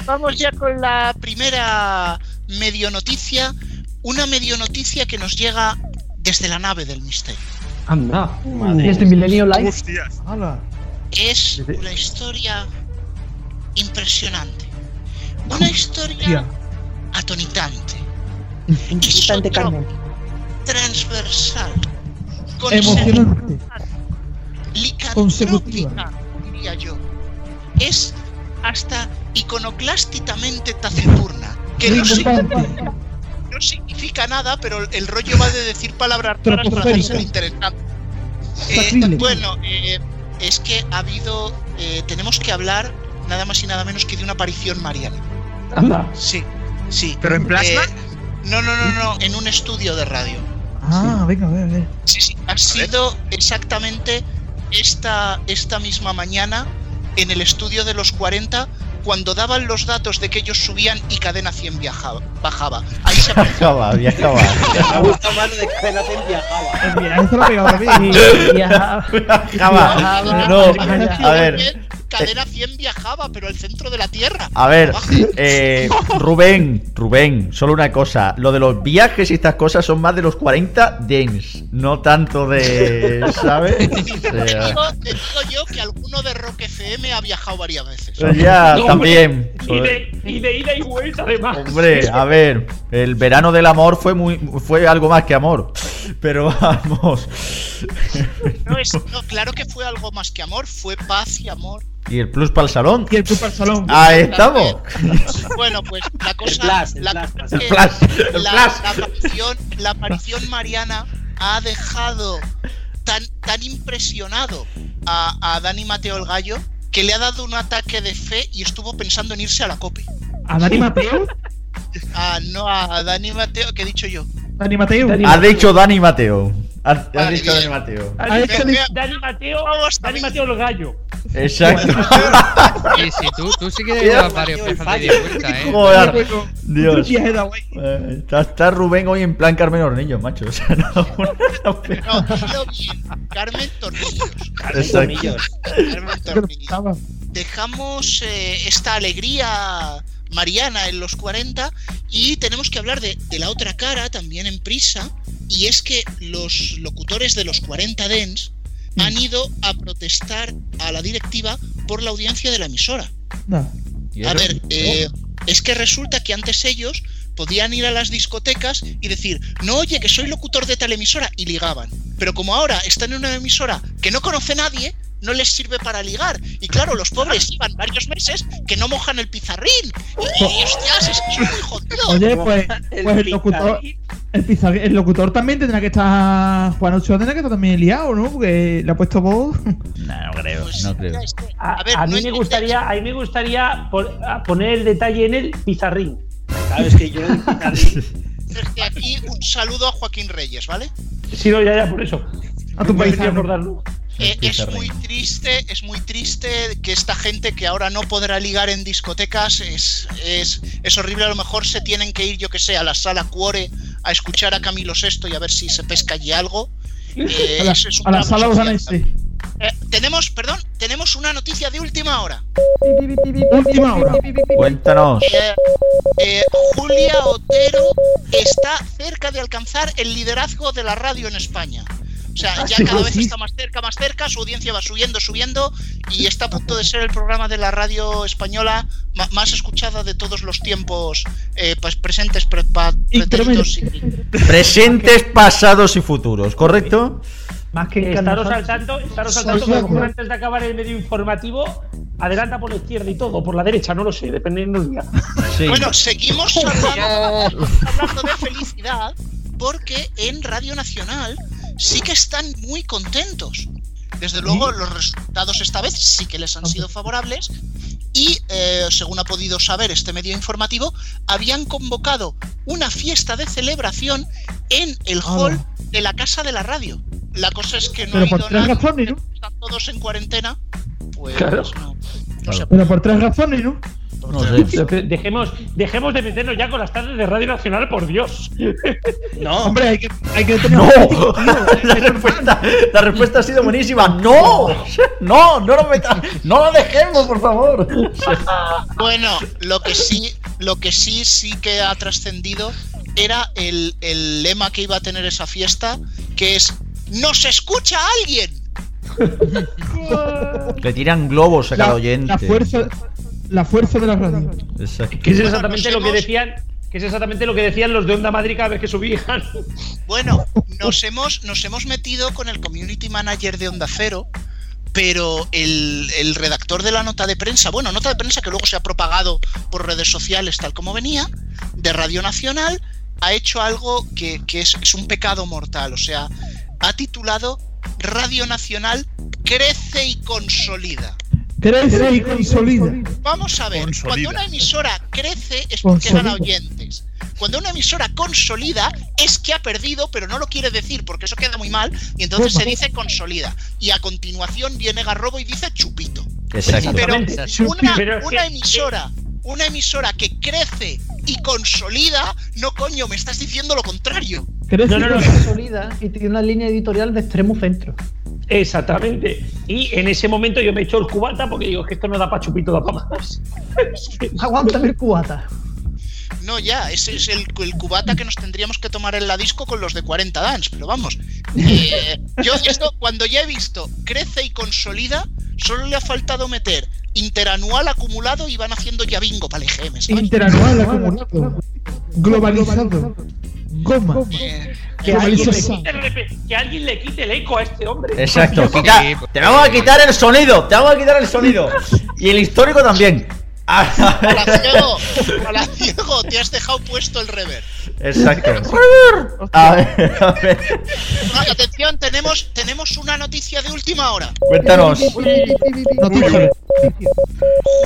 S4: Vamos ya con la primera medio noticia, una medio noticia que nos llega desde la nave del misterio.
S1: Anda.
S3: Desde Milenio Live.
S10: Hostias.
S9: Hala.
S4: Es una historia impresionante. Una historia Atonitante,
S9: Inquietante, Carmen.
S4: transversal,
S9: Emocionante.
S4: licantrópica, diría yo. Es hasta iconoclásticamente taciturna, que no significa, no significa nada, pero el rollo va de decir palabras raras para hacerse interesante. Eh, bueno, eh, es que ha habido, eh, tenemos que hablar nada más y nada menos que de una aparición mariana.
S1: Anda.
S4: Sí, sí.
S10: ¿Pero en plasma?
S4: Eh, no, no, no, no, en un estudio de radio.
S9: Ah, venga, a ver, a ver.
S4: Sí, sí, ha sido exactamente esta, esta misma mañana en el estudio de los 40 cuando daban los datos de que ellos subían y cadena 100 viajaba, bajaba. Ahí se apareció.
S6: Acaba, viajaba.
S11: Me gusta más de no te viajaba.
S9: Pues mira, esto lo ha pegado también.
S3: Ya-
S6: Viajaba. No, a ver.
S4: Cadena 100 viajaba, pero al centro de la Tierra.
S6: A ver, eh, Rubén, Rubén, solo una cosa. Lo de los viajes y estas cosas son más de los 40 dens, no tanto de. ¿Sabes? O
S4: Te digo, te digo yo que alguno de Rock FM ha viajado varias veces.
S6: ya,
S1: No,
S6: también.
S1: Y de, y de ida y vuelta, además.
S6: Hombre, a ver, el verano del amor fue muy fue algo más que amor. Pero vamos.
S4: No, es- no, claro que fue algo más que amor, fue paz y amor.
S6: ¿Y el plus para el salón?
S9: Y el club al salón.
S6: Ahí estamos.
S4: Bueno, pues la cosa,
S11: el
S4: la,
S11: flash,
S6: El flash, el
S4: la,
S6: flash.
S4: la aparición, la aparición mariana ha dejado tan, tan impresionado a, a Dani Mateo el Gallo que le ha dado un ataque de fe y estuvo pensando en irse a la COPE.
S9: ¿A Dani Mateo?
S4: Ah, no, a Dani Mateo, ¿qué he dicho yo?
S9: Dani Mateo.
S1: Dani-
S6: Ha dicho Dani Mateo. Ha, ha
S4: Vale,
S6: dicho
S4: bien.
S6: Dani Mateo.
S1: Ha dicho
S4: Dani-
S1: Mateo,
S4: Vamos,
S1: Dani. Mateo el gallo.
S6: Exacto.
S5: Sí, sí, tú, tú sí que debes varios de vuelta, ¿eh?
S6: Joder. Dios. Eh, Está, está Rubén hoy en plan Carmen Hornillo, macho. O sea, no,
S4: No. Carmen Tornillos.
S6: Exacto.
S11: Tornillos.
S4: Carmen Tornillos. dejamos eh, esta alegría mariana en los 40 y tenemos que hablar de, de la otra cara también en prisa y es que los locutores de los 40 Dens han ido a protestar a la directiva por la audiencia de la emisora.
S9: No.
S6: ¿Y
S4: A ver, eh, es que resulta que antes ellos podían ir a las discotecas y decir, no, oye, que soy locutor de tal emisora, y ligaban. Pero como ahora están en una emisora que no conoce nadie, no les sirve para ligar. Y claro, los pobres llevan varios meses que no mojan el pizarrín. Y, y, hostias, es que es muy jodido.
S9: Oye, pues,
S11: El
S9: pues el locutor,
S11: pizarrín.
S9: El, locutor también tendrá que estar. Juan Ochoa tendrá que estar también liado, ¿no? Porque le ha puesto voz.
S6: No, no creo,
S4: Pues,
S6: no creo.
S4: ya es que-
S1: A,
S4: a ver,
S1: a
S4: no
S1: mí me gustaría, a mí me gustaría poner el detalle en el pizarrín.
S11: Claro, es que yo el pizarrín.
S4: Desde aquí un saludo a Joaquín Reyes, ¿vale?
S1: Sí, no, ya, ya, por eso.
S9: A tu paisano.
S4: Eh, es muy triste, es muy triste que esta gente que ahora no podrá ligar en discotecas es, es, es horrible. A lo mejor se tienen que ir, yo que sé, a la sala Cuore a escuchar a Camilo VI y a ver si se pesca allí algo. Eh,
S9: A la,
S4: es
S9: a la sala.
S4: Eh, tenemos, perdón, tenemos una noticia de última hora.
S9: Última hora.
S6: Cuéntanos.
S4: Eh, eh, Julia Otero está cerca de alcanzar el liderazgo de la radio en España. O sea, ya
S9: sí,
S4: cada vez
S9: sí.
S4: está más cerca, más cerca, su audiencia va subiendo, subiendo y está a punto de ser el programa de la radio española más escuchada de todos los tiempos eh, pues, presentes, pre- pretéritos y-
S6: Presentes, pasados y futuros, ¿correcto?
S3: Más que
S1: Estaros al tanto, estaros al tanto antes de acabar el medio informativo, adelanta por la izquierda y todo, por la derecha, no lo sé, dependiendo del día.
S4: Bueno, seguimos hablando, hablando de felicidad porque en Radio Nacional sí que están muy contentos. Desde luego, los resultados esta vez sí que les han sido favorables y, eh, según ha podido saber este medio informativo, habían convocado una fiesta de celebración en el hall de la casa de la radio. La cosa es que no
S9: Pero
S4: ha
S9: por
S4: ido
S9: tres
S4: nadie,
S9: razones, ¿no?
S4: están todos en cuarentena. Pues
S1: Claro.
S4: no, no se
S9: Pero por tres razones, ¿no?
S6: No sé.
S1: Dejemos, dejemos de meternos ya con las tardes de Radio Nacional, por Dios.
S11: No,
S9: Hombre, hay que, hay que tener.
S6: ¡No! La respuesta, la respuesta ha sido buenísima. ¡No! ¡No! ¡No lo meta- ¡No lo dejemos, por favor!
S4: Bueno, lo que sí, lo que sí, sí que ha trascendido era el, el lema que iba a tener esa fiesta, que es ¡Nos escucha alguien!
S6: Le tiran globos a cada oyente.
S9: la fuerza, la fuerza de la radio.
S6: Exacto.
S1: Que es exactamente lo que decían. Que es exactamente lo que decían los de Onda Madrid cada vez que subían.
S4: Bueno, nos hemos, nos hemos metido con el community manager de Onda Cero, pero el, el redactor de la nota de prensa, bueno, nota de prensa que luego se ha propagado por redes sociales tal como venía, de Radio Nacional, ha hecho algo que, que es, es un pecado mortal, o sea, ha titulado Radio Nacional crece y consolida.
S9: Crece y consolida.
S4: Vamos a ver,
S10: Consolida.
S4: cuando una emisora crece es porque gana oyentes. Cuando una emisora consolida es que ha perdido, pero no lo quiere decir porque eso queda muy mal y entonces se dice consolida. Y a continuación viene Garrobo y dice chupito.
S6: Exacto.
S4: Pero
S1: Exactamente.
S4: una,
S1: Pero es
S4: una
S1: que-
S4: emisora, una emisora que crece y consolida, no coño, me estás diciendo lo contrario.
S9: Crece
S1: No, no,
S9: y
S1: no.
S9: consolida.
S3: Consolida y tiene una línea editorial de extremo centro.
S1: Exactamente. Y en ese momento yo me echo el cubata porque digo que esto no da para chupito, da para más.
S3: Aguántame el cubata.
S4: No, ya, ese es el, el cubata que nos tendríamos que tomar en la disco con los de 40 Dance, pero vamos. Eh, yo esto, cuando ya he visto crece y consolida, solo le ha faltado meter interanual acumulado y van haciendo ya bingo para el EGM, ¿sabes?
S9: Interanual acumulado. Globalizado. Goma.
S4: Eh,
S1: Que alguien, le quite el repe- que alguien le quite el eco a este hombre.
S6: Exacto. Quita- te vamos a quitar el sonido. Te vamos a quitar el sonido. Y el histórico también.
S4: Hola, ciego, hola, ciego, te has dejado puesto el rever.
S6: Exacto. A ver, a ver.
S4: Atención, tenemos, tenemos una noticia de última hora.
S6: Cuéntanos.
S9: Noticia.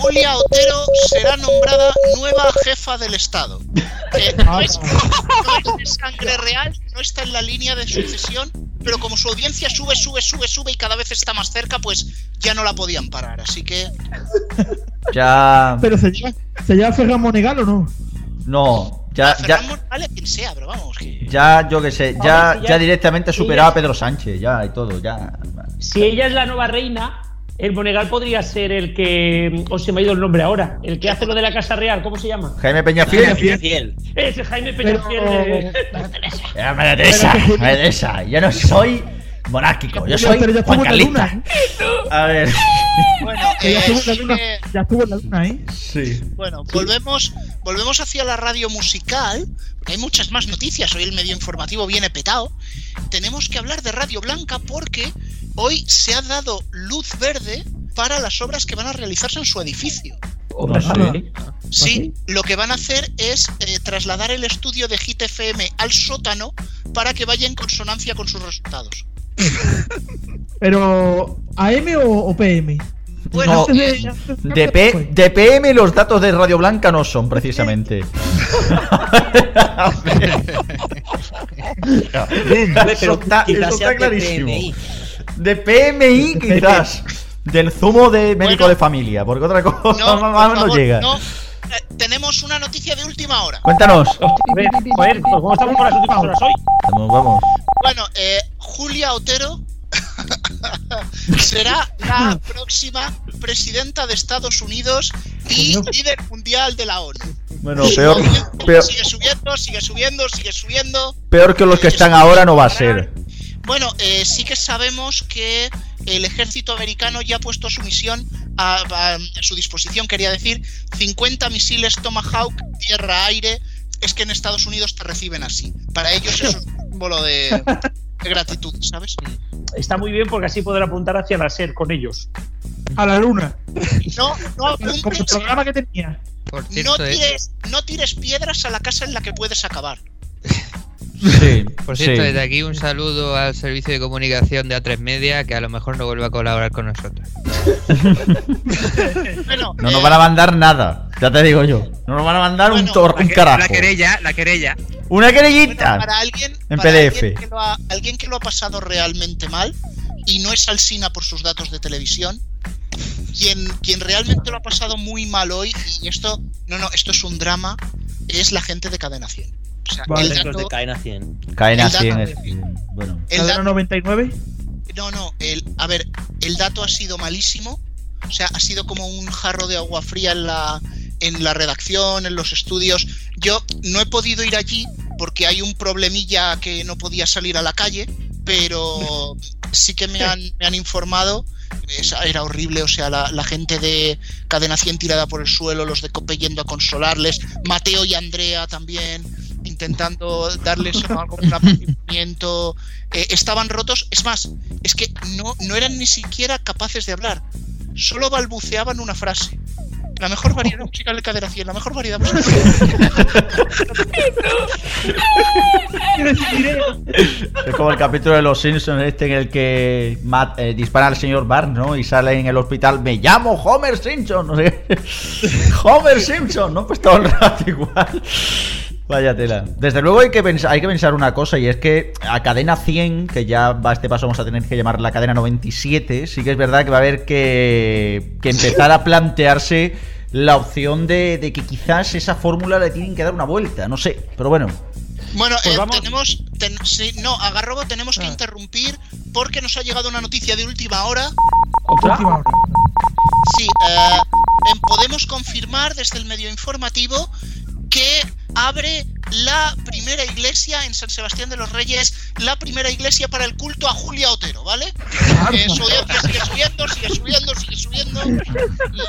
S4: Julia Otero será nombrada nueva jefa del Estado. Eh, no, es, no es sangre real, no está en la línea de sucesión, pero como su audiencia sube, sube, sube, sube y cada vez está más cerca, pues ya no la podían parar. Así que
S6: Ya.
S9: Pero se llama, se llama Ferran Monegal o no?
S6: No. Ya, ya.
S4: Morales, quien sea, pero vamos, que
S6: Ya, yo que sé, ya,
S1: ya-
S6: ya directamente
S1: sí,
S6: superaba a Pedro Sánchez, ya y todo, ya.
S1: Si ella es la nueva reina, el Monegal podría ser el que. O se me ha ido el nombre ahora. El que hace lo de la Casa Real, ¿cómo se llama?
S6: Jaime Peñafiel.
S11: fiel.
S1: Ese Jaime
S9: Pero-
S1: Peñafiel de.
S6: Ya, María Teresa, Teresa, yo no soy monárquico, yo soy
S9: Pero ya
S6: Juan
S9: luna,
S6: Carlista.
S9: ¿eh?
S6: A ver.
S4: bueno,
S9: ya
S4: eh,
S9: estuvo en la
S4: sí
S9: luna.
S4: que-
S9: Ya estuvo en la luna, ¿eh?
S6: Sí.
S4: Bueno, volvemos, volvemos hacia la radio musical, porque hay muchas más noticias. Hoy el medio informativo viene petado. Tenemos que hablar de Radio Blanca porque hoy se ha dado luz verde para las obras que van a realizarse en su edificio.
S3: Sé.
S1: sí.
S4: Sí, lo que van a hacer es eh, trasladar el estudio de Hit FM al sótano para que vaya en consonancia con sus resultados.
S9: Pero, ¿AM o, o PM?
S4: Bueno,
S6: No, De, P- de PM los datos de Radio Blanca no son, precisamente. eso está, eso clarísimo.
S11: PMI.
S6: De PMI quizás. Del zumo de médico
S4: Bueno.
S6: de familia, porque otra cosa
S4: no,
S6: no,
S4: por
S6: no
S4: favor,
S6: llega.
S4: no. Eh, tenemos una noticia de última hora.
S6: Cuéntanos.
S1: A ver, joder, pues ¿cómo estamos con las últimas horas hoy?
S6: Vamos, vamos.
S4: Bueno, eh, Julia Otero será la próxima presidenta de Estados Unidos y líder mundial de la ONU.
S6: Bueno, peor,
S4: Sigue-
S6: peor,
S4: Sigue subiendo, sigue subiendo, sigue subiendo.
S6: peor que los que están ahora no va a ser.
S4: Bueno, eh, sí que sabemos que el ejército americano ya ha puesto su misión a, a- a su disposición, quería decir, 50 misiles Tomahawk tierra-aire. Es que en Estados Unidos te reciben así. Para ellos eso es un símbolo de, de gratitud, ¿sabes?
S1: Está muy bien porque así podrá apuntar hacia la SER con ellos.
S9: A la luna.
S4: No, no
S9: Como el
S4: apuntes,
S9: programa que tenía.
S5: Por
S4: no
S5: eh,
S4: tires, no tires piedras a la casa en la que puedes acabar.
S6: Sí,
S5: por cierto,
S6: sí.
S5: desde aquí un saludo al servicio de comunicación de A3 Media que a lo mejor no vuelve a colaborar con nosotros.
S4: Bueno,
S6: No nos
S4: eh,
S6: van a mandar nada, ya te digo yo. No nos van a mandar un,
S4: Bueno,
S6: tor
S10: La,
S6: un carajo.
S10: la querella, la querella.
S6: Una
S4: bueno,
S6: querellita.
S4: para alguien,
S6: En
S4: para
S6: PDF.
S4: Alguien que, lo ha, alguien que lo ha pasado realmente mal y no es Alsina por sus datos de televisión. Quien, quien realmente lo ha pasado muy mal hoy, y esto, no, no, esto es un drama, es la gente de Cadena 100. O sea,
S9: Vale.
S4: el
S11: Los
S4: dato,
S11: de Caena 100.
S6: Caen
S4: el
S6: así en
S4: dato-
S6: el- Bueno.
S4: el dato-
S9: 99.
S4: No, no, el, a ver, el dato ha sido malísimo. O sea, ha sido como un jarro de agua fría en la, en la redacción, en los estudios. Yo no he podido ir allí porque hay un problemilla que no podía salir a la calle, pero sí que me han, me han informado. Esa- Era horrible, o sea, la, la gente de Cadena 100 tirada por el suelo, los de Cope yendo a consolarles, Mateo y Andrea también intentando darles algo un estaban rotos. Es más, es que no, no eran ni siquiera capaces de hablar. Solo balbuceaban una frase. La mejor variedad musical de cadera 100, la mejor variedad.
S6: Es como el capítulo de los Simpsons este en el que Matt, eh, dispara al señor Barnes, ¿no? Y sale en el hospital, me llamo Homer Simpson. Homer Simpson, ¿no? Pues todo el rato igual. Vaya tela. Desde luego hay que, pensar, hay que pensar una cosa y es que a cadena 100, que ya va a este paso vamos a tener que llamar la cadena 97, sí que es verdad que va a haber que, que empezar a plantearse la opción de, de que quizás esa fórmula le tienen que dar una vuelta, no sé, pero bueno.
S4: Bueno,
S1: Pues
S4: eh,
S1: vamos-
S4: tenemos. ten- sí, no, a Garrobo tenemos que interrumpir porque nos ha llegado una noticia de última hora.
S9: Última hora.
S4: Sí, eh, em, podemos confirmar desde el medio informativo que abre la primera iglesia en San Sebastián de los Reyes, la primera iglesia para el culto a Julia Otero, ¿vale? Eh, su audiencia sigue subiendo, sigue subiendo, sigue subiendo.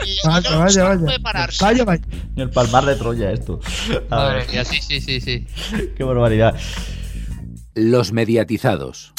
S4: Y, y
S9: Vaya,
S4: no,
S9: vaya, vaya.
S4: puede pararse.
S9: Vaya, vaya.
S6: El palmar de Troya esto. A
S5: Madre
S6: ver,
S5: mía, sí, sí, sí, sí.
S6: qué barbaridad.
S12: Los mediatizados.